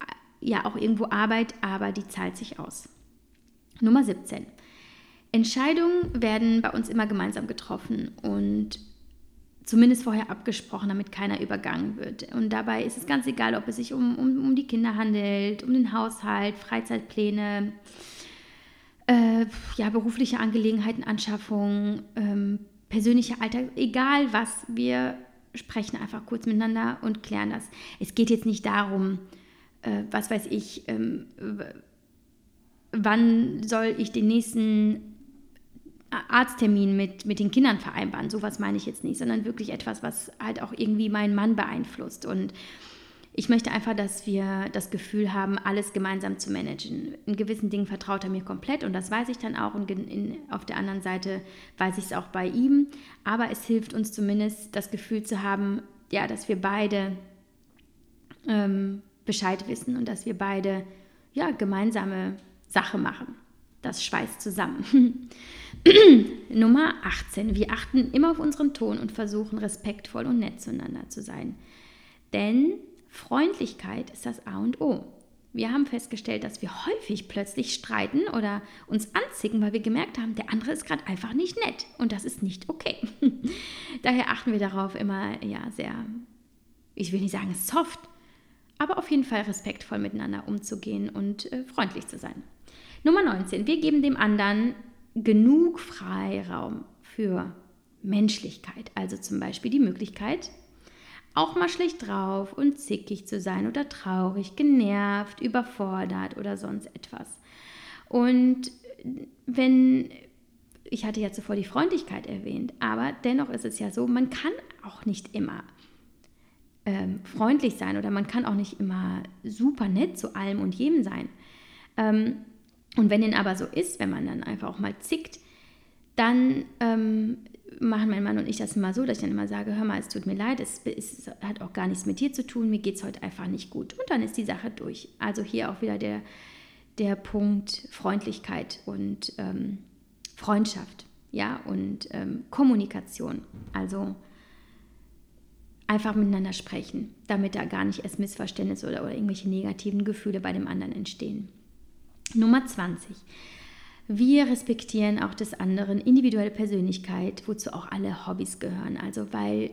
äh, ja auch irgendwo Arbeit, aber die zahlt sich aus. Nummer 17. Entscheidungen werden bei uns immer gemeinsam getroffen und zumindest vorher abgesprochen, damit keiner übergangen wird. Und dabei ist es ganz egal, ob es sich um, um, um die Kinder handelt, um den Haushalt, Freizeitpläne, äh, ja, berufliche Angelegenheiten, Anschaffung, ähm, persönlicher Alltag, egal was, wir sprechen einfach kurz miteinander und klären das. Es geht jetzt nicht darum, äh, was weiß ich, ähm, wann soll ich den nächsten Arzttermin mit, mit den Kindern vereinbaren. Sowas meine ich jetzt nicht, sondern wirklich etwas, was halt auch irgendwie meinen Mann beeinflusst. Und ich möchte einfach, dass wir das Gefühl haben, alles gemeinsam zu managen. In gewissen Dingen vertraut er mir komplett und das weiß ich dann auch. Und in, auf der anderen Seite weiß ich es auch bei ihm. Aber es hilft uns zumindest, das Gefühl zu haben, ja, dass wir beide ähm, Bescheid wissen und dass wir beide ja, gemeinsame Sache machen. Das schweißt zusammen. (laughs) (clears throat) Nummer 18. Wir achten immer auf unseren Ton und versuchen respektvoll und nett zueinander zu sein. Denn Freundlichkeit ist das A und O. Wir haben festgestellt, dass wir häufig plötzlich streiten oder uns anzicken, weil wir gemerkt haben, der andere ist gerade einfach nicht nett und das ist nicht okay. (laughs) Daher achten wir darauf immer ja sehr, ich will nicht sagen soft, aber auf jeden Fall respektvoll miteinander umzugehen und äh, freundlich zu sein. Nummer 19. Wir geben dem anderen genug Freiraum für Menschlichkeit. Also zum Beispiel die Möglichkeit, auch mal schlecht drauf und zickig zu sein oder traurig, genervt, überfordert oder sonst etwas. Und wenn, ich hatte ja zuvor die Freundlichkeit erwähnt, aber dennoch ist es ja so, man kann auch nicht immer ähm, freundlich sein oder man kann auch nicht immer super nett zu allem und jedem sein. Ähm, und wenn den aber so ist, wenn man dann einfach auch mal zickt, dann ähm, machen mein Mann und ich das immer so, dass ich dann immer sage, hör mal, es tut mir leid, es, es hat auch gar nichts mit dir zu tun, mir geht es heute einfach nicht gut. Und dann ist die Sache durch. Also hier auch wieder der, der Punkt Freundlichkeit und ähm, Freundschaft, ja, und ähm, Kommunikation. Also einfach miteinander sprechen, damit da gar nicht erst Missverständnisse oder, oder irgendwelche negativen Gefühle bei dem anderen entstehen. Nummer 20. Wir respektieren auch des anderen individuelle Persönlichkeit, wozu auch alle Hobbys gehören. Also weil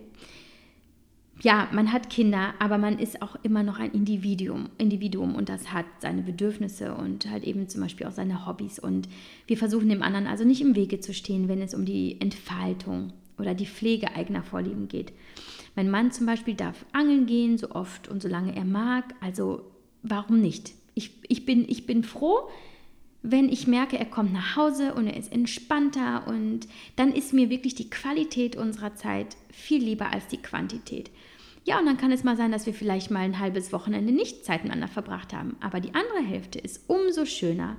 ja, man hat Kinder, aber man ist auch immer noch ein Individuum, Individuum und das hat seine Bedürfnisse und halt eben zum Beispiel auch seine Hobbys. Und wir versuchen dem anderen also nicht im Wege zu stehen, wenn es um die Entfaltung oder die Pflege eigener Vorlieben geht. Mein Mann zum Beispiel darf angeln gehen, so oft und solange er mag. Also warum nicht? Ich, ich, bin, ich bin froh, wenn ich merke, er kommt nach Hause und er ist entspannter und dann ist mir wirklich die Qualität unserer Zeit viel lieber als die Quantität. Ja, und dann kann es mal sein, dass wir vielleicht mal ein halbes Wochenende nicht Zeit miteinander verbracht haben. Aber die andere Hälfte ist umso schöner,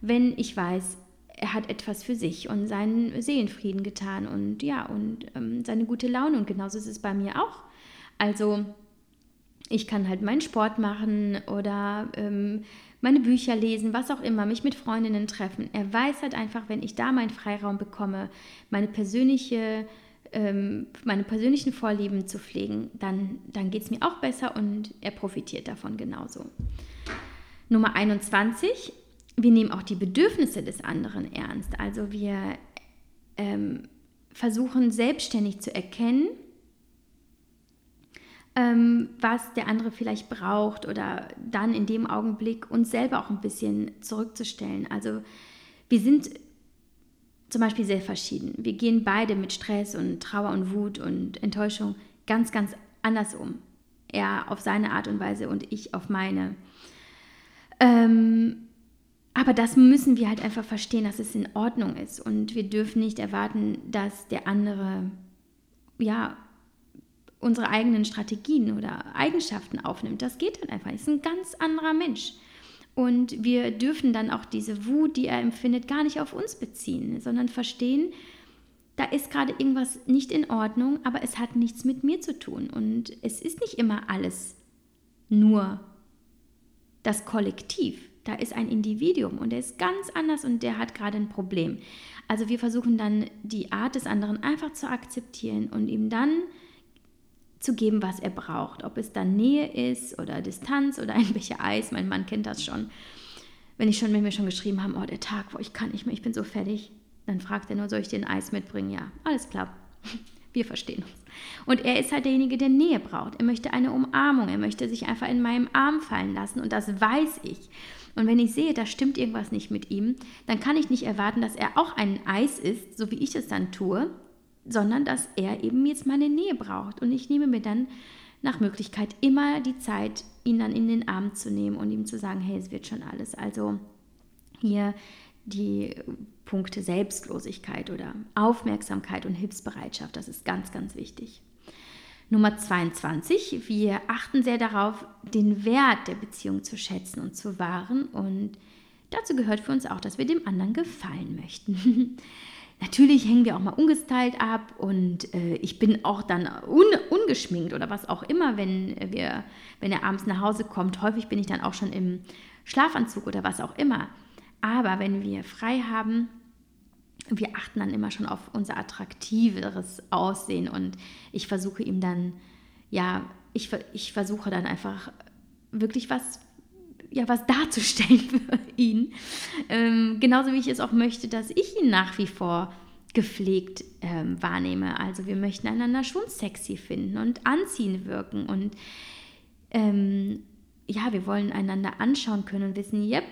wenn ich weiß, er hat etwas für sich und seinen Seelenfrieden getan und ja, und ähm, seine gute Laune. Und genauso ist es bei mir auch. Also ich kann halt meinen Sport machen oder ähm, meine Bücher lesen, was auch immer, mich mit Freundinnen treffen. Er weiß halt einfach, wenn ich da meinen Freiraum bekomme, meine persönliche ähm, meine persönlichen Vorlieben zu pflegen, dann, dann geht es mir auch besser und er profitiert davon genauso. Nummer 21, wir nehmen auch die Bedürfnisse des anderen ernst. Also wir ähm, versuchen selbstständig zu erkennen, ähm, was der andere vielleicht braucht oder dann in dem Augenblick uns selber auch ein bisschen zurückzustellen. Also wir sind zum Beispiel sehr verschieden. Wir gehen beide mit Stress und Trauer und Wut und Enttäuschung ganz, ganz anders um. Er auf seine Art und Weise und ich auf meine. Ähm, aber das müssen wir halt einfach verstehen, dass es in Ordnung ist. Und wir dürfen nicht erwarten, dass der andere, ja, unsere eigenen Strategien oder Eigenschaften aufnimmt. Das geht halt einfach. Ist ein ganz anderer Mensch. Und wir dürfen dann auch diese Wut, die er empfindet, gar nicht auf uns beziehen, sondern verstehen, da ist gerade irgendwas nicht in Ordnung, aber es hat nichts mit mir zu tun. Und es ist nicht immer alles nur das Kollektiv. Da ist ein Individuum und der ist ganz anders und der hat gerade ein Problem. Also wir versuchen dann die Art des anderen einfach zu akzeptieren und ihm dann zu geben, was er braucht. Ob es dann Nähe ist oder Distanz oder ein Becher Eis. Mein Mann kennt das schon. Wenn ich schon, wenn wir schon geschrieben haben, oh, der Tag, wo ich kann nicht mehr, ich bin so fertig, dann fragt er nur, soll ich dir ein Eis mitbringen? Ja, alles klar. (laughs) Wir verstehen uns. Und er ist halt derjenige, der Nähe braucht. Er möchte eine Umarmung. Er möchte sich einfach in meinem Arm fallen lassen. Und das weiß ich. Und wenn ich sehe, da stimmt irgendwas nicht mit ihm, dann kann ich nicht erwarten, dass er auch ein Eis isst, so wie ich es dann tue, sondern dass er eben jetzt meine Nähe braucht. Und ich nehme mir dann nach Möglichkeit immer die Zeit, ihn dann in den Arm zu nehmen und ihm zu sagen, hey, es wird schon alles. Also hier die Punkte Selbstlosigkeit oder Aufmerksamkeit und Hilfsbereitschaft, das ist ganz, ganz wichtig. Nummer 22, wir achten sehr darauf, den Wert der Beziehung zu schätzen und zu wahren. Und dazu gehört für uns auch, dass wir dem anderen gefallen möchten. (laughs) Natürlich hängen wir auch mal ungestylt ab und äh, ich bin auch dann un ungeschminkt oder was auch immer, wenn, wir, wenn er abends nach Hause kommt. Häufig bin ich dann auch schon im Schlafanzug oder was auch immer. Aber wenn wir frei haben, wir achten dann immer schon auf unser attraktiveres Aussehen und ich versuche ihm dann, ja, ich, ich versuche dann einfach wirklich was ja, was darzustellen (laughs) für ihn. Ähm, genauso wie ich es auch möchte, dass ich ihn nach wie vor gepflegt ähm, wahrnehme. Also wir möchten einander schon sexy finden und anziehen wirken. Und ähm, ja, wir wollen einander anschauen können und wissen, yep,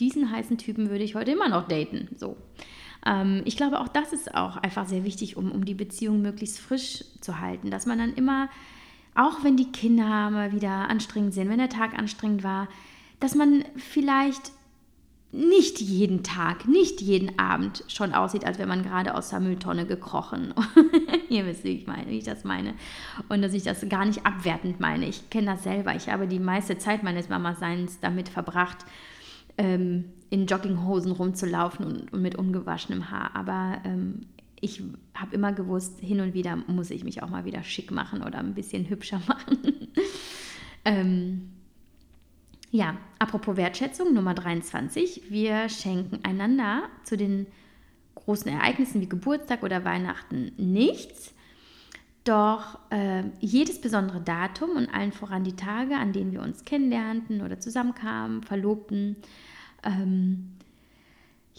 diesen heißen Typen würde ich heute immer noch daten. So. Ähm, ich glaube, auch das ist auch einfach sehr wichtig, um, um die Beziehung möglichst frisch zu halten, dass man dann immer auch wenn die Kinder mal wieder anstrengend sind, wenn der Tag anstrengend war, dass man vielleicht nicht jeden Tag, nicht jeden Abend schon aussieht, als wäre man gerade aus der Mülltonne gekrochen. (laughs) Ihr wisst, wie ich, meine, wie ich das meine. Und dass ich das gar nicht abwertend meine. Ich kenne das selber. Ich habe die meiste Zeit meines Mama-Seins damit verbracht, ähm, in Jogginghosen rumzulaufen und, und, mit ungewaschenem Haar. Aber ähm, ich habe immer gewusst, hin und wieder muss ich mich auch mal wieder schick machen oder ein bisschen hübscher (laughs) machen. ähm, ja, apropos Wertschätzung, Nummer 23. Wir schenken einander zu den großen Ereignissen wie Geburtstag oder Weihnachten nichts. Doch äh, jedes besondere Datum und allen voran die Tage, an denen wir uns kennenlernten oder zusammenkamen, verlobten, ähm,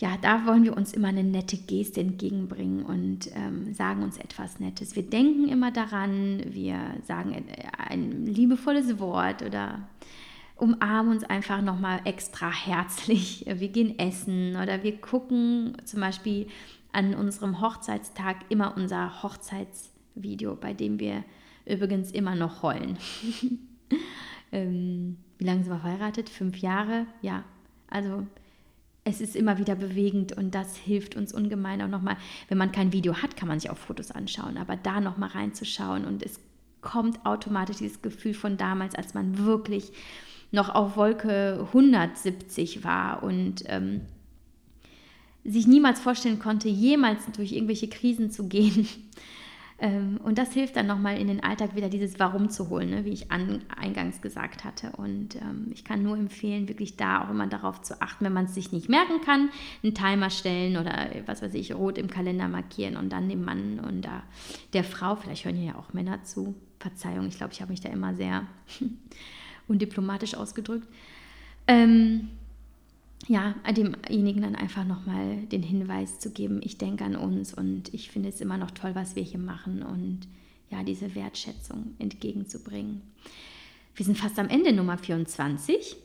ja, da wollen wir uns immer eine nette Geste entgegenbringen und ähm, sagen uns etwas Nettes. Wir denken immer daran, wir sagen ein liebevolles Wort oder umarmen uns einfach nochmal extra herzlich. Wir gehen essen oder wir gucken zum Beispiel an unserem Hochzeitstag immer unser Hochzeitsvideo, bei dem wir übrigens immer noch heulen. (laughs) ähm, wie lange sind wir verheiratet? Fünf Jahre? Ja, also es ist immer wieder bewegend und das hilft uns ungemein auch nochmal. Wenn man kein Video hat, kann man sich auch Fotos anschauen, aber da nochmal reinzuschauen und es kommt automatisch dieses Gefühl von damals, als man wirklich noch auf Wolke 170 war und ähm, sich niemals vorstellen konnte, jemals durch irgendwelche Krisen zu gehen. Ähm, und das hilft dann nochmal in den Alltag wieder dieses Warum zu holen, ne, wie ich an, eingangs gesagt hatte. Und ähm, ich kann nur empfehlen, wirklich da auch immer darauf zu achten, wenn man es sich nicht merken kann, einen Timer stellen oder was weiß ich, rot im Kalender markieren und dann dem Mann und da, der Frau, vielleicht hören ja auch Männer zu, Verzeihung, ich glaube, ich habe mich da immer sehr (laughs) undiplomatisch ausgedrückt. Ähm, ja, demjenigen dann einfach nochmal den Hinweis zu geben, ich denke an uns und ich finde es immer noch toll, was wir hier machen und ja, diese Wertschätzung entgegenzubringen. Wir sind fast am Ende Nummer 24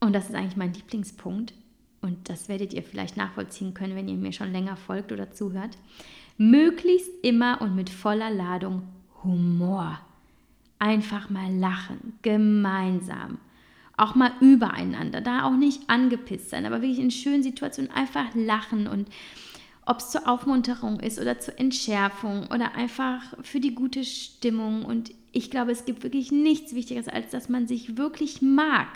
und das ist eigentlich mein Lieblingspunkt und das werdet ihr vielleicht nachvollziehen können, wenn ihr mir schon länger folgt oder zuhört. Möglichst immer und mit voller Ladung Humor. Einfach mal lachen, gemeinsam auch mal übereinander, da auch nicht angepisst sein, aber wirklich in schönen Situationen einfach lachen und ob es zur Aufmunterung ist oder zur Entschärfung oder einfach für die gute Stimmung. Und ich glaube, es gibt wirklich nichts Wichtigeres, als dass man sich wirklich mag.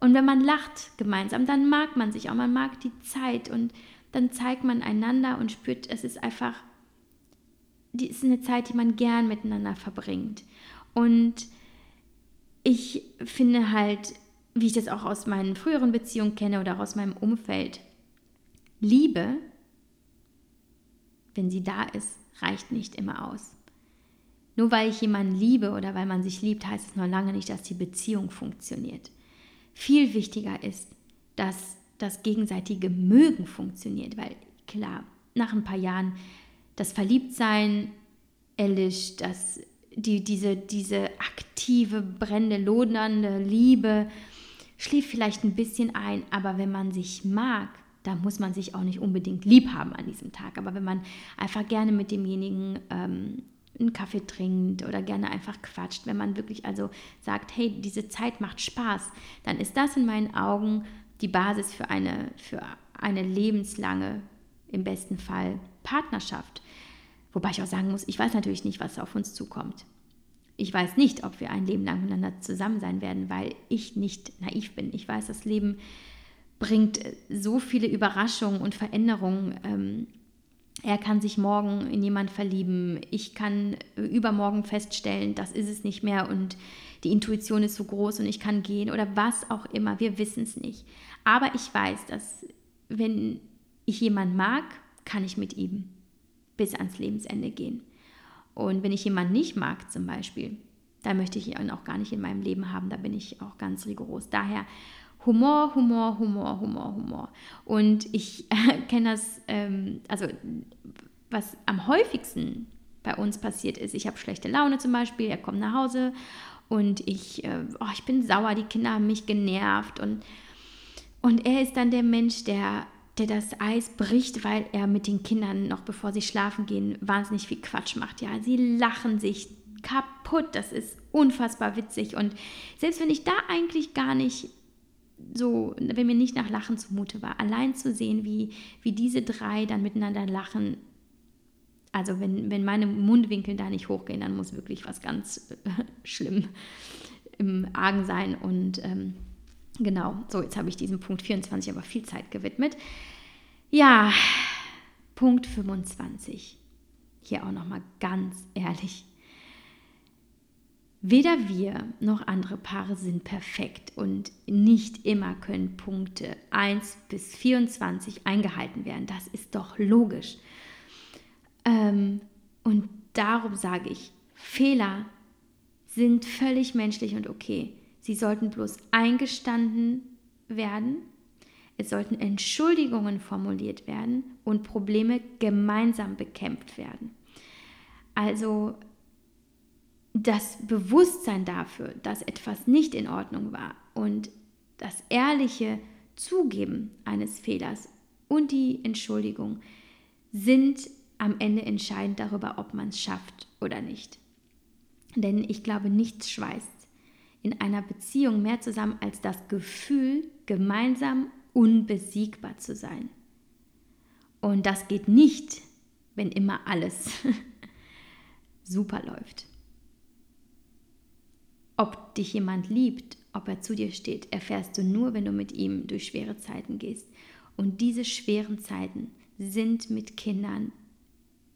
Und wenn man lacht gemeinsam, dann mag man sich auch, man mag die Zeit und dann zeigt man einander und spürt, es ist einfach, die ist eine Zeit, die man gern miteinander verbringt. Und ich finde halt, wie ich das auch aus meinen früheren Beziehungen kenne oder aus meinem Umfeld, Liebe, wenn sie da ist, reicht nicht immer aus. Nur weil ich jemanden liebe oder weil man sich liebt, heißt es noch lange nicht, dass die Beziehung funktioniert. Viel wichtiger ist, dass das gegenseitige Mögen funktioniert, weil klar, nach ein paar Jahren das Verliebtsein erlischt, das die, diese, diese aktive, brennende, lodernde Liebe schläft vielleicht ein bisschen ein, aber wenn man sich mag, da muss man sich auch nicht unbedingt lieb haben an diesem Tag. Aber wenn man einfach gerne mit demjenigen ähm, einen Kaffee trinkt oder gerne einfach quatscht, wenn man wirklich also sagt, hey, diese Zeit macht Spaß, dann ist das in meinen Augen die Basis für eine, für eine lebenslange, im besten Fall, Partnerschaft. Wobei ich auch sagen muss, ich weiß natürlich nicht, was auf uns zukommt. Ich weiß nicht, ob wir ein Leben lang miteinander zusammen sein werden, weil ich nicht naiv bin. Ich weiß, das Leben bringt so viele Überraschungen und Veränderungen. Ähm, er kann sich morgen in jemand verlieben. Ich kann übermorgen feststellen, das ist es nicht mehr und die Intuition ist so groß und ich kann gehen oder was auch immer. Wir wissen es nicht. Aber ich weiß, dass wenn ich jemanden mag, kann ich mit ihm bis ans Lebensende gehen. Und wenn ich jemanden nicht mag zum Beispiel, dann möchte ich ihn auch gar nicht in meinem Leben haben. Da bin ich auch ganz rigoros. Daher Humor, Humor, Humor, Humor, Humor. Und ich (laughs) äh, kenne das, ähm, also was am häufigsten bei uns passiert ist, ich habe schlechte Laune zum Beispiel, er kommt nach Hause und ich, äh, oh, ich bin sauer, die Kinder haben mich genervt und, und er ist dann der Mensch, der der das Eis bricht, weil er mit den Kindern noch bevor sie schlafen gehen wahnsinnig viel Quatsch macht. Ja, sie lachen sich kaputt. Das ist unfassbar witzig und selbst wenn ich da eigentlich gar nicht so, wenn mir nicht nach Lachen zumute war, allein zu sehen, wie, wie diese drei dann miteinander lachen, also wenn, wenn meine Mundwinkel da nicht hochgehen, dann muss wirklich was ganz äh, (laughs) schlimm im Argen sein und ähm, Genau, so jetzt habe ich diesem Punkt 24 aber viel Zeit gewidmet. Ja, Punkt 25. Hier auch nochmal ganz ehrlich. Weder wir noch andere Paare sind perfekt und nicht immer können Punkte 1 bis 24 eingehalten werden. Das ist doch logisch. Ähm, und darum sage ich, Fehler sind völlig menschlich und okay. Sie sollten bloß eingestanden werden, es sollten Entschuldigungen formuliert werden und Probleme gemeinsam bekämpft werden. Also das Bewusstsein dafür, dass etwas nicht in Ordnung war und das ehrliche Zugeben eines Fehlers und die Entschuldigung sind am Ende entscheidend darüber, ob man es schafft oder nicht. Denn ich glaube, nichts schweißt in einer Beziehung mehr zusammen als das Gefühl, gemeinsam unbesiegbar zu sein. Und das geht nicht, wenn immer alles (laughs) super läuft. Ob dich jemand liebt, ob er zu dir steht, erfährst du nur, wenn du mit ihm durch schwere Zeiten gehst. Und diese schweren Zeiten sind mit Kindern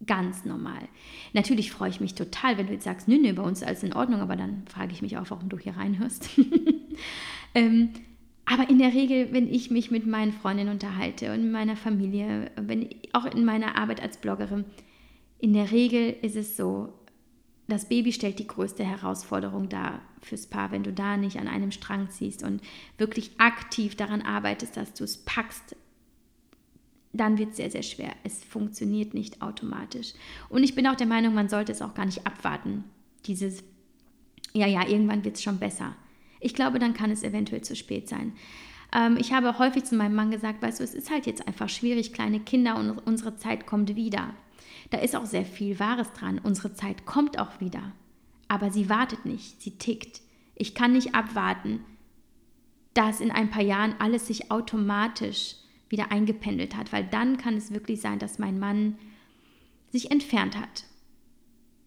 ganz normal. Natürlich freue ich mich total, wenn du jetzt sagst, nö, nö, bei uns ist alles in Ordnung, aber dann frage ich mich auch, warum du hier reinhörst. (laughs) ähm, aber in der Regel, wenn ich mich mit meinen Freundinnen unterhalte und meiner Familie, wenn auch in meiner Arbeit als Bloggerin, in der Regel ist es so, das Baby stellt die größte Herausforderung dar fürs Paar, wenn du da nicht an einem Strang ziehst und wirklich aktiv daran arbeitest, dass du es packst, dann wird es sehr, sehr schwer. Es funktioniert nicht automatisch. Und ich bin auch der Meinung, man sollte es auch gar nicht abwarten. Dieses, ja, ja, irgendwann wird es schon besser. Ich glaube, dann kann es eventuell zu spät sein. Ähm, ich habe häufig zu meinem Mann gesagt, weißt du, es ist halt jetzt einfach schwierig, kleine Kinder und unsere Zeit kommt wieder. Da ist auch sehr viel Wahres dran. Unsere Zeit kommt auch wieder. Aber sie wartet nicht, sie tickt. Ich kann nicht abwarten, dass in ein paar Jahren alles sich automatisch wieder eingependelt hat, weil dann kann es wirklich sein, dass mein Mann sich entfernt hat,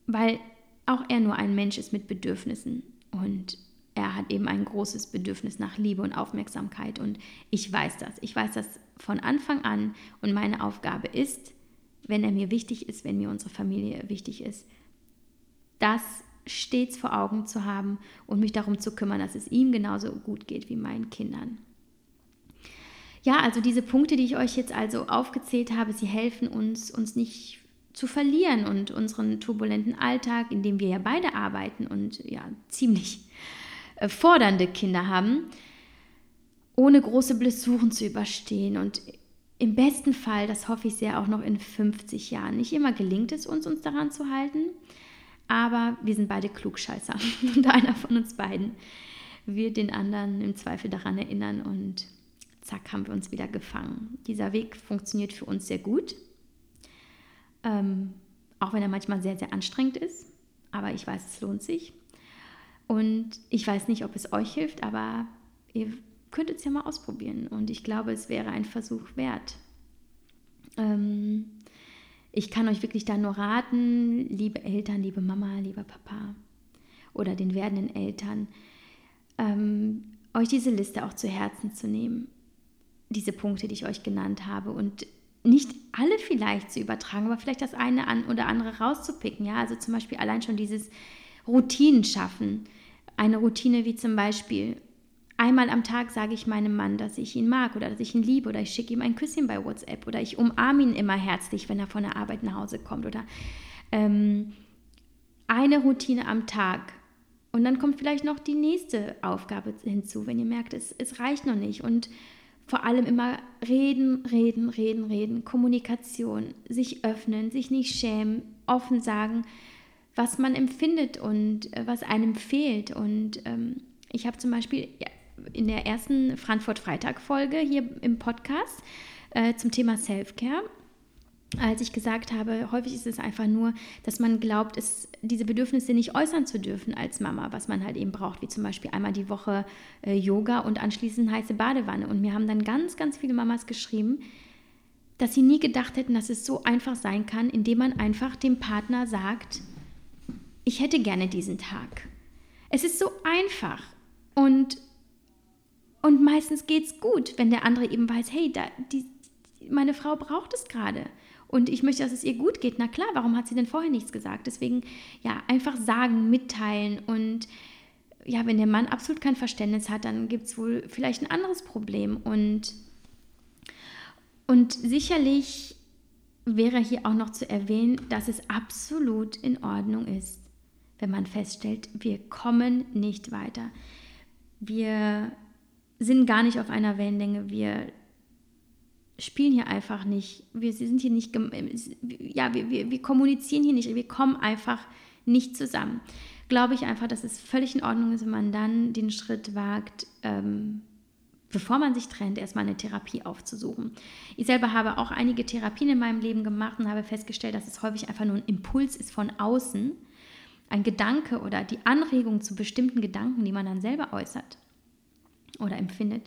weil auch er nur ein Mensch ist mit Bedürfnissen und er hat eben ein großes Bedürfnis nach Liebe und Aufmerksamkeit und ich weiß das. Ich weiß das von Anfang an und meine Aufgabe ist, wenn er mir wichtig ist, wenn mir unsere Familie wichtig ist, das stets vor Augen zu haben und mich darum zu kümmern, dass es ihm genauso gut geht wie meinen Kindern. Ja, also diese Punkte, die ich euch jetzt also aufgezählt habe, sie helfen uns, uns nicht zu verlieren und unseren turbulenten Alltag, in dem wir ja beide arbeiten und ja ziemlich äh, fordernde Kinder haben, ohne große Blessuren zu überstehen und im besten Fall, das hoffe ich sehr, auch noch in 50 Jahren. Nicht immer gelingt es uns, uns daran zu halten, aber wir sind beide Klugscheißer (laughs) und einer von uns beiden wird den anderen im Zweifel daran erinnern und zack, haben wir uns wieder gefangen. Dieser Weg funktioniert für uns sehr gut, ähm, auch wenn er manchmal sehr, sehr anstrengend ist. Aber ich weiß, es lohnt sich. Und ich weiß nicht, ob es euch hilft, aber ihr könnt es ja mal ausprobieren. Und ich glaube, es wäre ein Versuch wert. Ähm, ich kann euch wirklich da nur raten, liebe Eltern, liebe Mama, lieber Papa oder den werdenden Eltern, ähm, euch diese Liste auch zu Herzen zu nehmen diese Punkte, die ich euch genannt habe und nicht alle vielleicht zu übertragen, aber vielleicht das eine an oder andere rauszupicken. Ja, also zum Beispiel allein schon dieses Routinen schaffen. Eine Routine wie zum Beispiel einmal am Tag sage ich meinem Mann, dass ich ihn mag oder dass ich ihn liebe oder ich schicke ihm ein Küsschen bei WhatsApp oder ich umarme ihn immer herzlich, wenn er von der Arbeit nach Hause kommt oder ähm, eine Routine am Tag. Und dann kommt vielleicht noch die nächste Aufgabe hinzu, wenn ihr merkt, es, es reicht noch nicht. Und vor allem immer reden, reden, reden, reden, Kommunikation, sich öffnen, sich nicht schämen, offen sagen, was man empfindet und äh, was einem fehlt. Und ähm, ich habe zum Beispiel in der ersten Frankfurt-Freitag-Folge hier im Podcast äh, zum Thema Self-Care als ich gesagt habe, häufig ist es einfach nur, dass man glaubt, es, diese Bedürfnisse nicht äußern zu dürfen als Mama, was man halt eben braucht, wie zum Beispiel einmal die Woche äh, Yoga und anschließend heiße Badewanne. Und mir haben dann ganz, ganz viele Mamas geschrieben, dass sie nie gedacht hätten, dass es so einfach sein kann, indem man einfach dem Partner sagt, ich hätte gerne diesen Tag. Es ist so einfach und, und meistens es gut, wenn der andere eben weiß, hey, da, die, meine Frau braucht es gerade und ich möchte, dass es ihr gut geht. Na klar, warum hat sie denn vorher nichts gesagt? Deswegen, ja, einfach sagen, mitteilen und ja, wenn der Mann absolut kein Verständnis hat, dann gibt es wohl vielleicht ein anderes Problem. Und, und sicherlich wäre hier auch noch zu erwähnen, dass es absolut in Ordnung ist, wenn man feststellt, wir kommen nicht weiter. Wir sind gar nicht auf einer Wellenlänge. Wir spielen hier einfach nicht. Wir sind hier nicht, ja, wir, wir, wir kommunizieren hier nicht. Wir kommen einfach nicht zusammen. Glaube ich einfach, dass es völlig in Ordnung ist, wenn man dann den Schritt wagt, ähm, bevor man sich trennt, erstmal eine Therapie aufzusuchen. Ich selber habe auch einige Therapien in meinem Leben gemacht und habe festgestellt, dass es häufig einfach nur ein Impuls ist von außen, ein Gedanke oder die Anregung zu bestimmten Gedanken, die man dann selber äußert oder empfindet.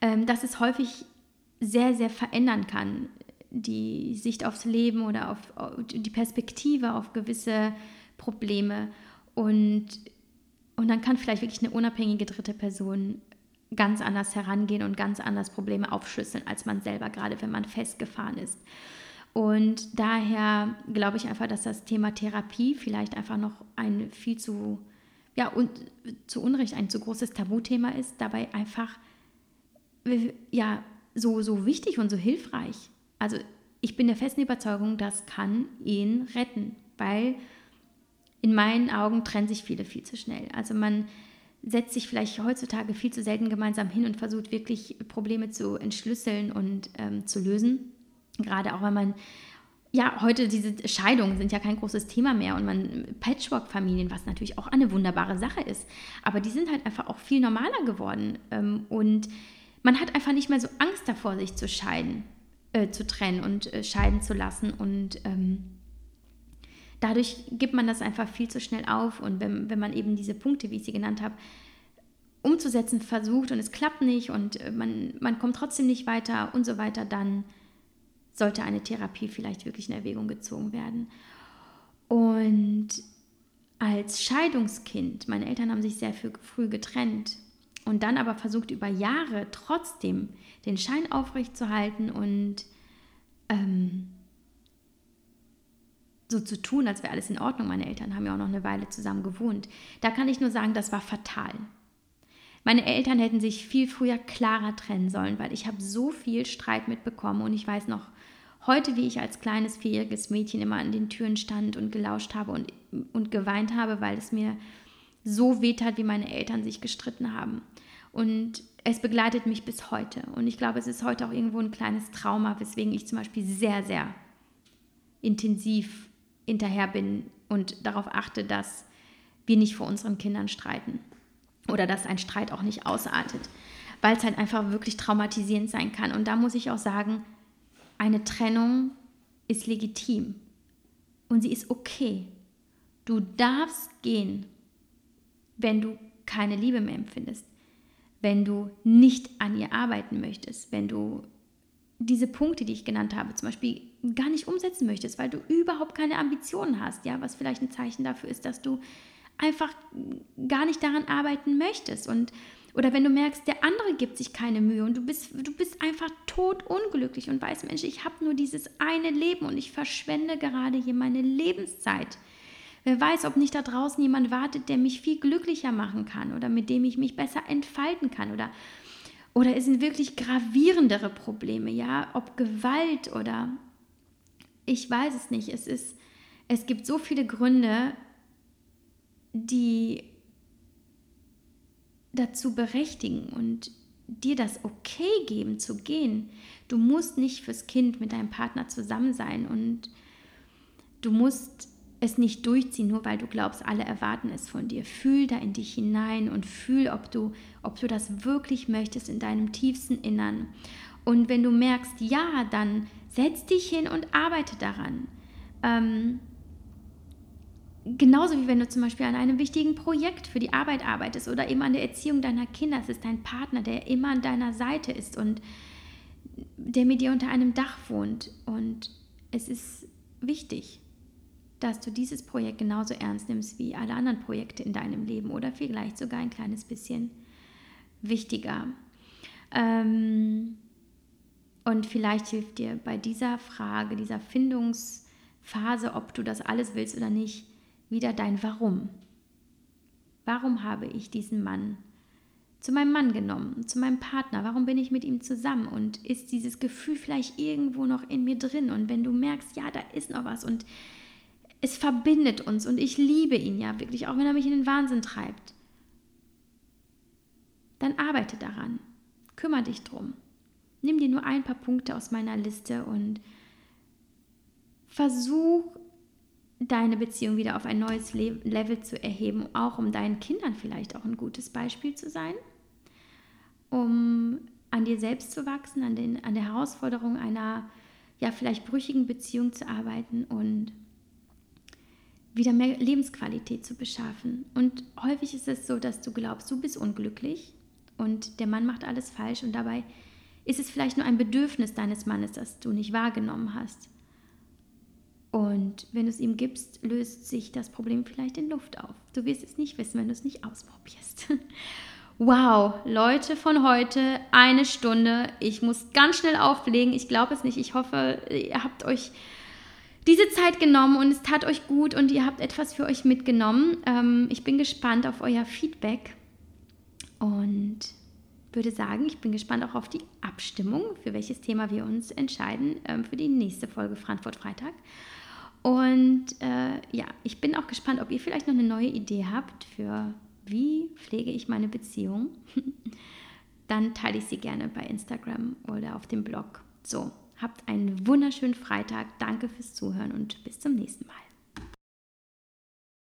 Ähm, dass es häufig sehr, sehr verändern kann. Die Sicht aufs Leben oder auf, die Perspektive auf gewisse Probleme. Und, und dann kann vielleicht wirklich eine unabhängige dritte Person ganz anders herangehen und ganz anders Probleme aufschlüsseln, als man selber, gerade wenn man festgefahren ist. Und daher glaube ich einfach, dass das Thema Therapie vielleicht einfach noch ein viel zu, ja, und zu Unrecht ein zu großes Tabuthema ist, dabei einfach, ja, so, so wichtig und so hilfreich. Also ich bin der festen Überzeugung, das kann ihn retten, weil in meinen Augen trennen sich viele viel zu schnell. Also man setzt sich vielleicht heutzutage viel zu selten gemeinsam hin und versucht wirklich Probleme zu entschlüsseln und ähm, zu lösen. Gerade auch, wenn man ja, heute diese Scheidungen sind ja kein großes Thema mehr und man Patchwork-Familien, was natürlich auch eine wunderbare Sache ist, aber die sind halt einfach auch viel normaler geworden ähm, und man hat einfach nicht mehr so Angst davor, sich zu scheiden, äh, zu trennen und äh, scheiden zu lassen. Und ähm, dadurch gibt man das einfach viel zu schnell auf. Und wenn, wenn man eben diese Punkte, wie ich sie genannt habe, umzusetzen versucht und es klappt nicht und äh, man, man kommt trotzdem nicht weiter und so weiter, dann sollte eine Therapie vielleicht wirklich in Erwägung gezogen werden. Und als Scheidungskind, meine Eltern haben sich sehr früh getrennt und dann aber versucht über Jahre trotzdem den Schein aufrechtzuerhalten und ähm, so zu tun, als wäre alles in Ordnung. Meine Eltern haben ja auch noch eine Weile zusammen gewohnt. Da kann ich nur sagen, das war fatal. Meine Eltern hätten sich viel früher klarer trennen sollen, weil ich habe so viel Streit mitbekommen und ich weiß noch heute, wie ich als kleines vierjähriges Mädchen immer an den Türen stand und gelauscht habe und, und geweint habe, weil es mir so wehtat, wie meine Eltern sich gestritten haben. Und es begleitet mich bis heute. Und ich glaube, es ist heute auch irgendwo ein kleines Trauma, weswegen ich zum Beispiel sehr, sehr intensiv hinterher bin und darauf achte, dass wir nicht vor unseren Kindern streiten oder dass ein Streit auch nicht ausartet, weil es halt einfach wirklich traumatisierend sein kann. Und da muss ich auch sagen, eine Trennung ist legitim und sie ist okay. Du darfst gehen, wenn du keine Liebe mehr empfindest, wenn du nicht an ihr arbeiten möchtest, wenn du diese Punkte, die ich genannt habe, zum Beispiel gar nicht umsetzen möchtest, weil du überhaupt keine Ambitionen hast, ja, was vielleicht ein Zeichen dafür ist, dass du einfach gar nicht daran arbeiten möchtest und oder wenn du merkst, der andere gibt sich keine Mühe und du bist, du bist einfach totunglücklich und weißt, Mensch, ich habe nur dieses eine Leben und ich verschwende gerade hier meine Lebenszeit. Wer weiß, ob nicht da draußen jemand wartet, der mich viel glücklicher machen kann oder mit dem ich mich besser entfalten kann oder oder es sind wirklich gravierendere Probleme, ja, ob Gewalt oder ich weiß es nicht. Es ist es gibt so viele Gründe, die dazu berechtigen und dir das okay geben zu gehen. Du musst nicht fürs Kind mit deinem Partner zusammen sein und du musst es nicht durchziehen, nur weil du glaubst, alle erwarten es von dir. Fühl da in dich hinein und fühl, ob du, ob du das wirklich möchtest in deinem tiefsten Innern. Und wenn du merkst, ja, dann setz dich hin und arbeite daran. Ähm, genauso wie wenn du zum Beispiel an einem wichtigen Projekt für die Arbeit arbeitest oder eben an der Erziehung deiner Kinder. Es ist dein Partner, der immer an deiner Seite ist und der mit dir unter einem Dach wohnt. Und es ist wichtig, dass du dieses Projekt genauso ernst nimmst wie alle anderen Projekte in deinem Leben oder vielleicht sogar ein kleines bisschen wichtiger. Ähm, und vielleicht hilft dir bei dieser Frage, dieser Findungsphase, ob du das alles willst oder nicht, wieder dein Warum. Warum habe ich diesen Mann zu meinem Mann genommen, zu meinem Partner? Warum bin ich mit ihm zusammen? Und ist dieses Gefühl vielleicht irgendwo noch in mir drin? Und wenn du merkst, ja, da ist noch was und es verbindet uns und ich liebe ihn ja wirklich, auch wenn er mich in den Wahnsinn treibt, dann arbeite daran. Kümmere dich drum. Nimm dir nur ein paar Punkte aus meiner Liste und versuch deine Beziehung wieder auf ein neues Level zu erheben, auch um deinen Kindern vielleicht auch ein gutes Beispiel zu sein, um an dir selbst zu wachsen, an, den, an der Herausforderung einer ja vielleicht brüchigen Beziehung zu arbeiten und wieder mehr Lebensqualität zu beschaffen. Und häufig ist es so, dass du glaubst, du bist unglücklich und der Mann macht alles falsch und dabei ist es vielleicht nur ein Bedürfnis deines Mannes, das du nicht wahrgenommen hast. Und wenn du es ihm gibst, löst sich das Problem vielleicht in Luft auf. Du wirst es nicht wissen, wenn du es nicht ausprobierst. (laughs) Wow, Leute von heute, eine Stunde. Ich muss ganz schnell auflegen. Ich glaube es nicht. Ich hoffe, ihr habt euch diese Zeit genommen und es tat euch gut und ihr habt etwas für euch mitgenommen. Ähm, ich bin gespannt auf euer Feedback und würde sagen, ich bin gespannt auch auf die Abstimmung, für welches Thema wir uns entscheiden ähm, für die nächste Folge Frankfurt Freitag. Und äh, ja, ich bin auch gespannt, ob ihr vielleicht noch eine neue Idee habt für wie pflege ich meine Beziehung. (laughs) Dann teile ich sie gerne bei Instagram oder auf dem Blog. So, Habt einen wunderschönen Freitag. Danke fürs Zuhören und bis zum nächsten Mal.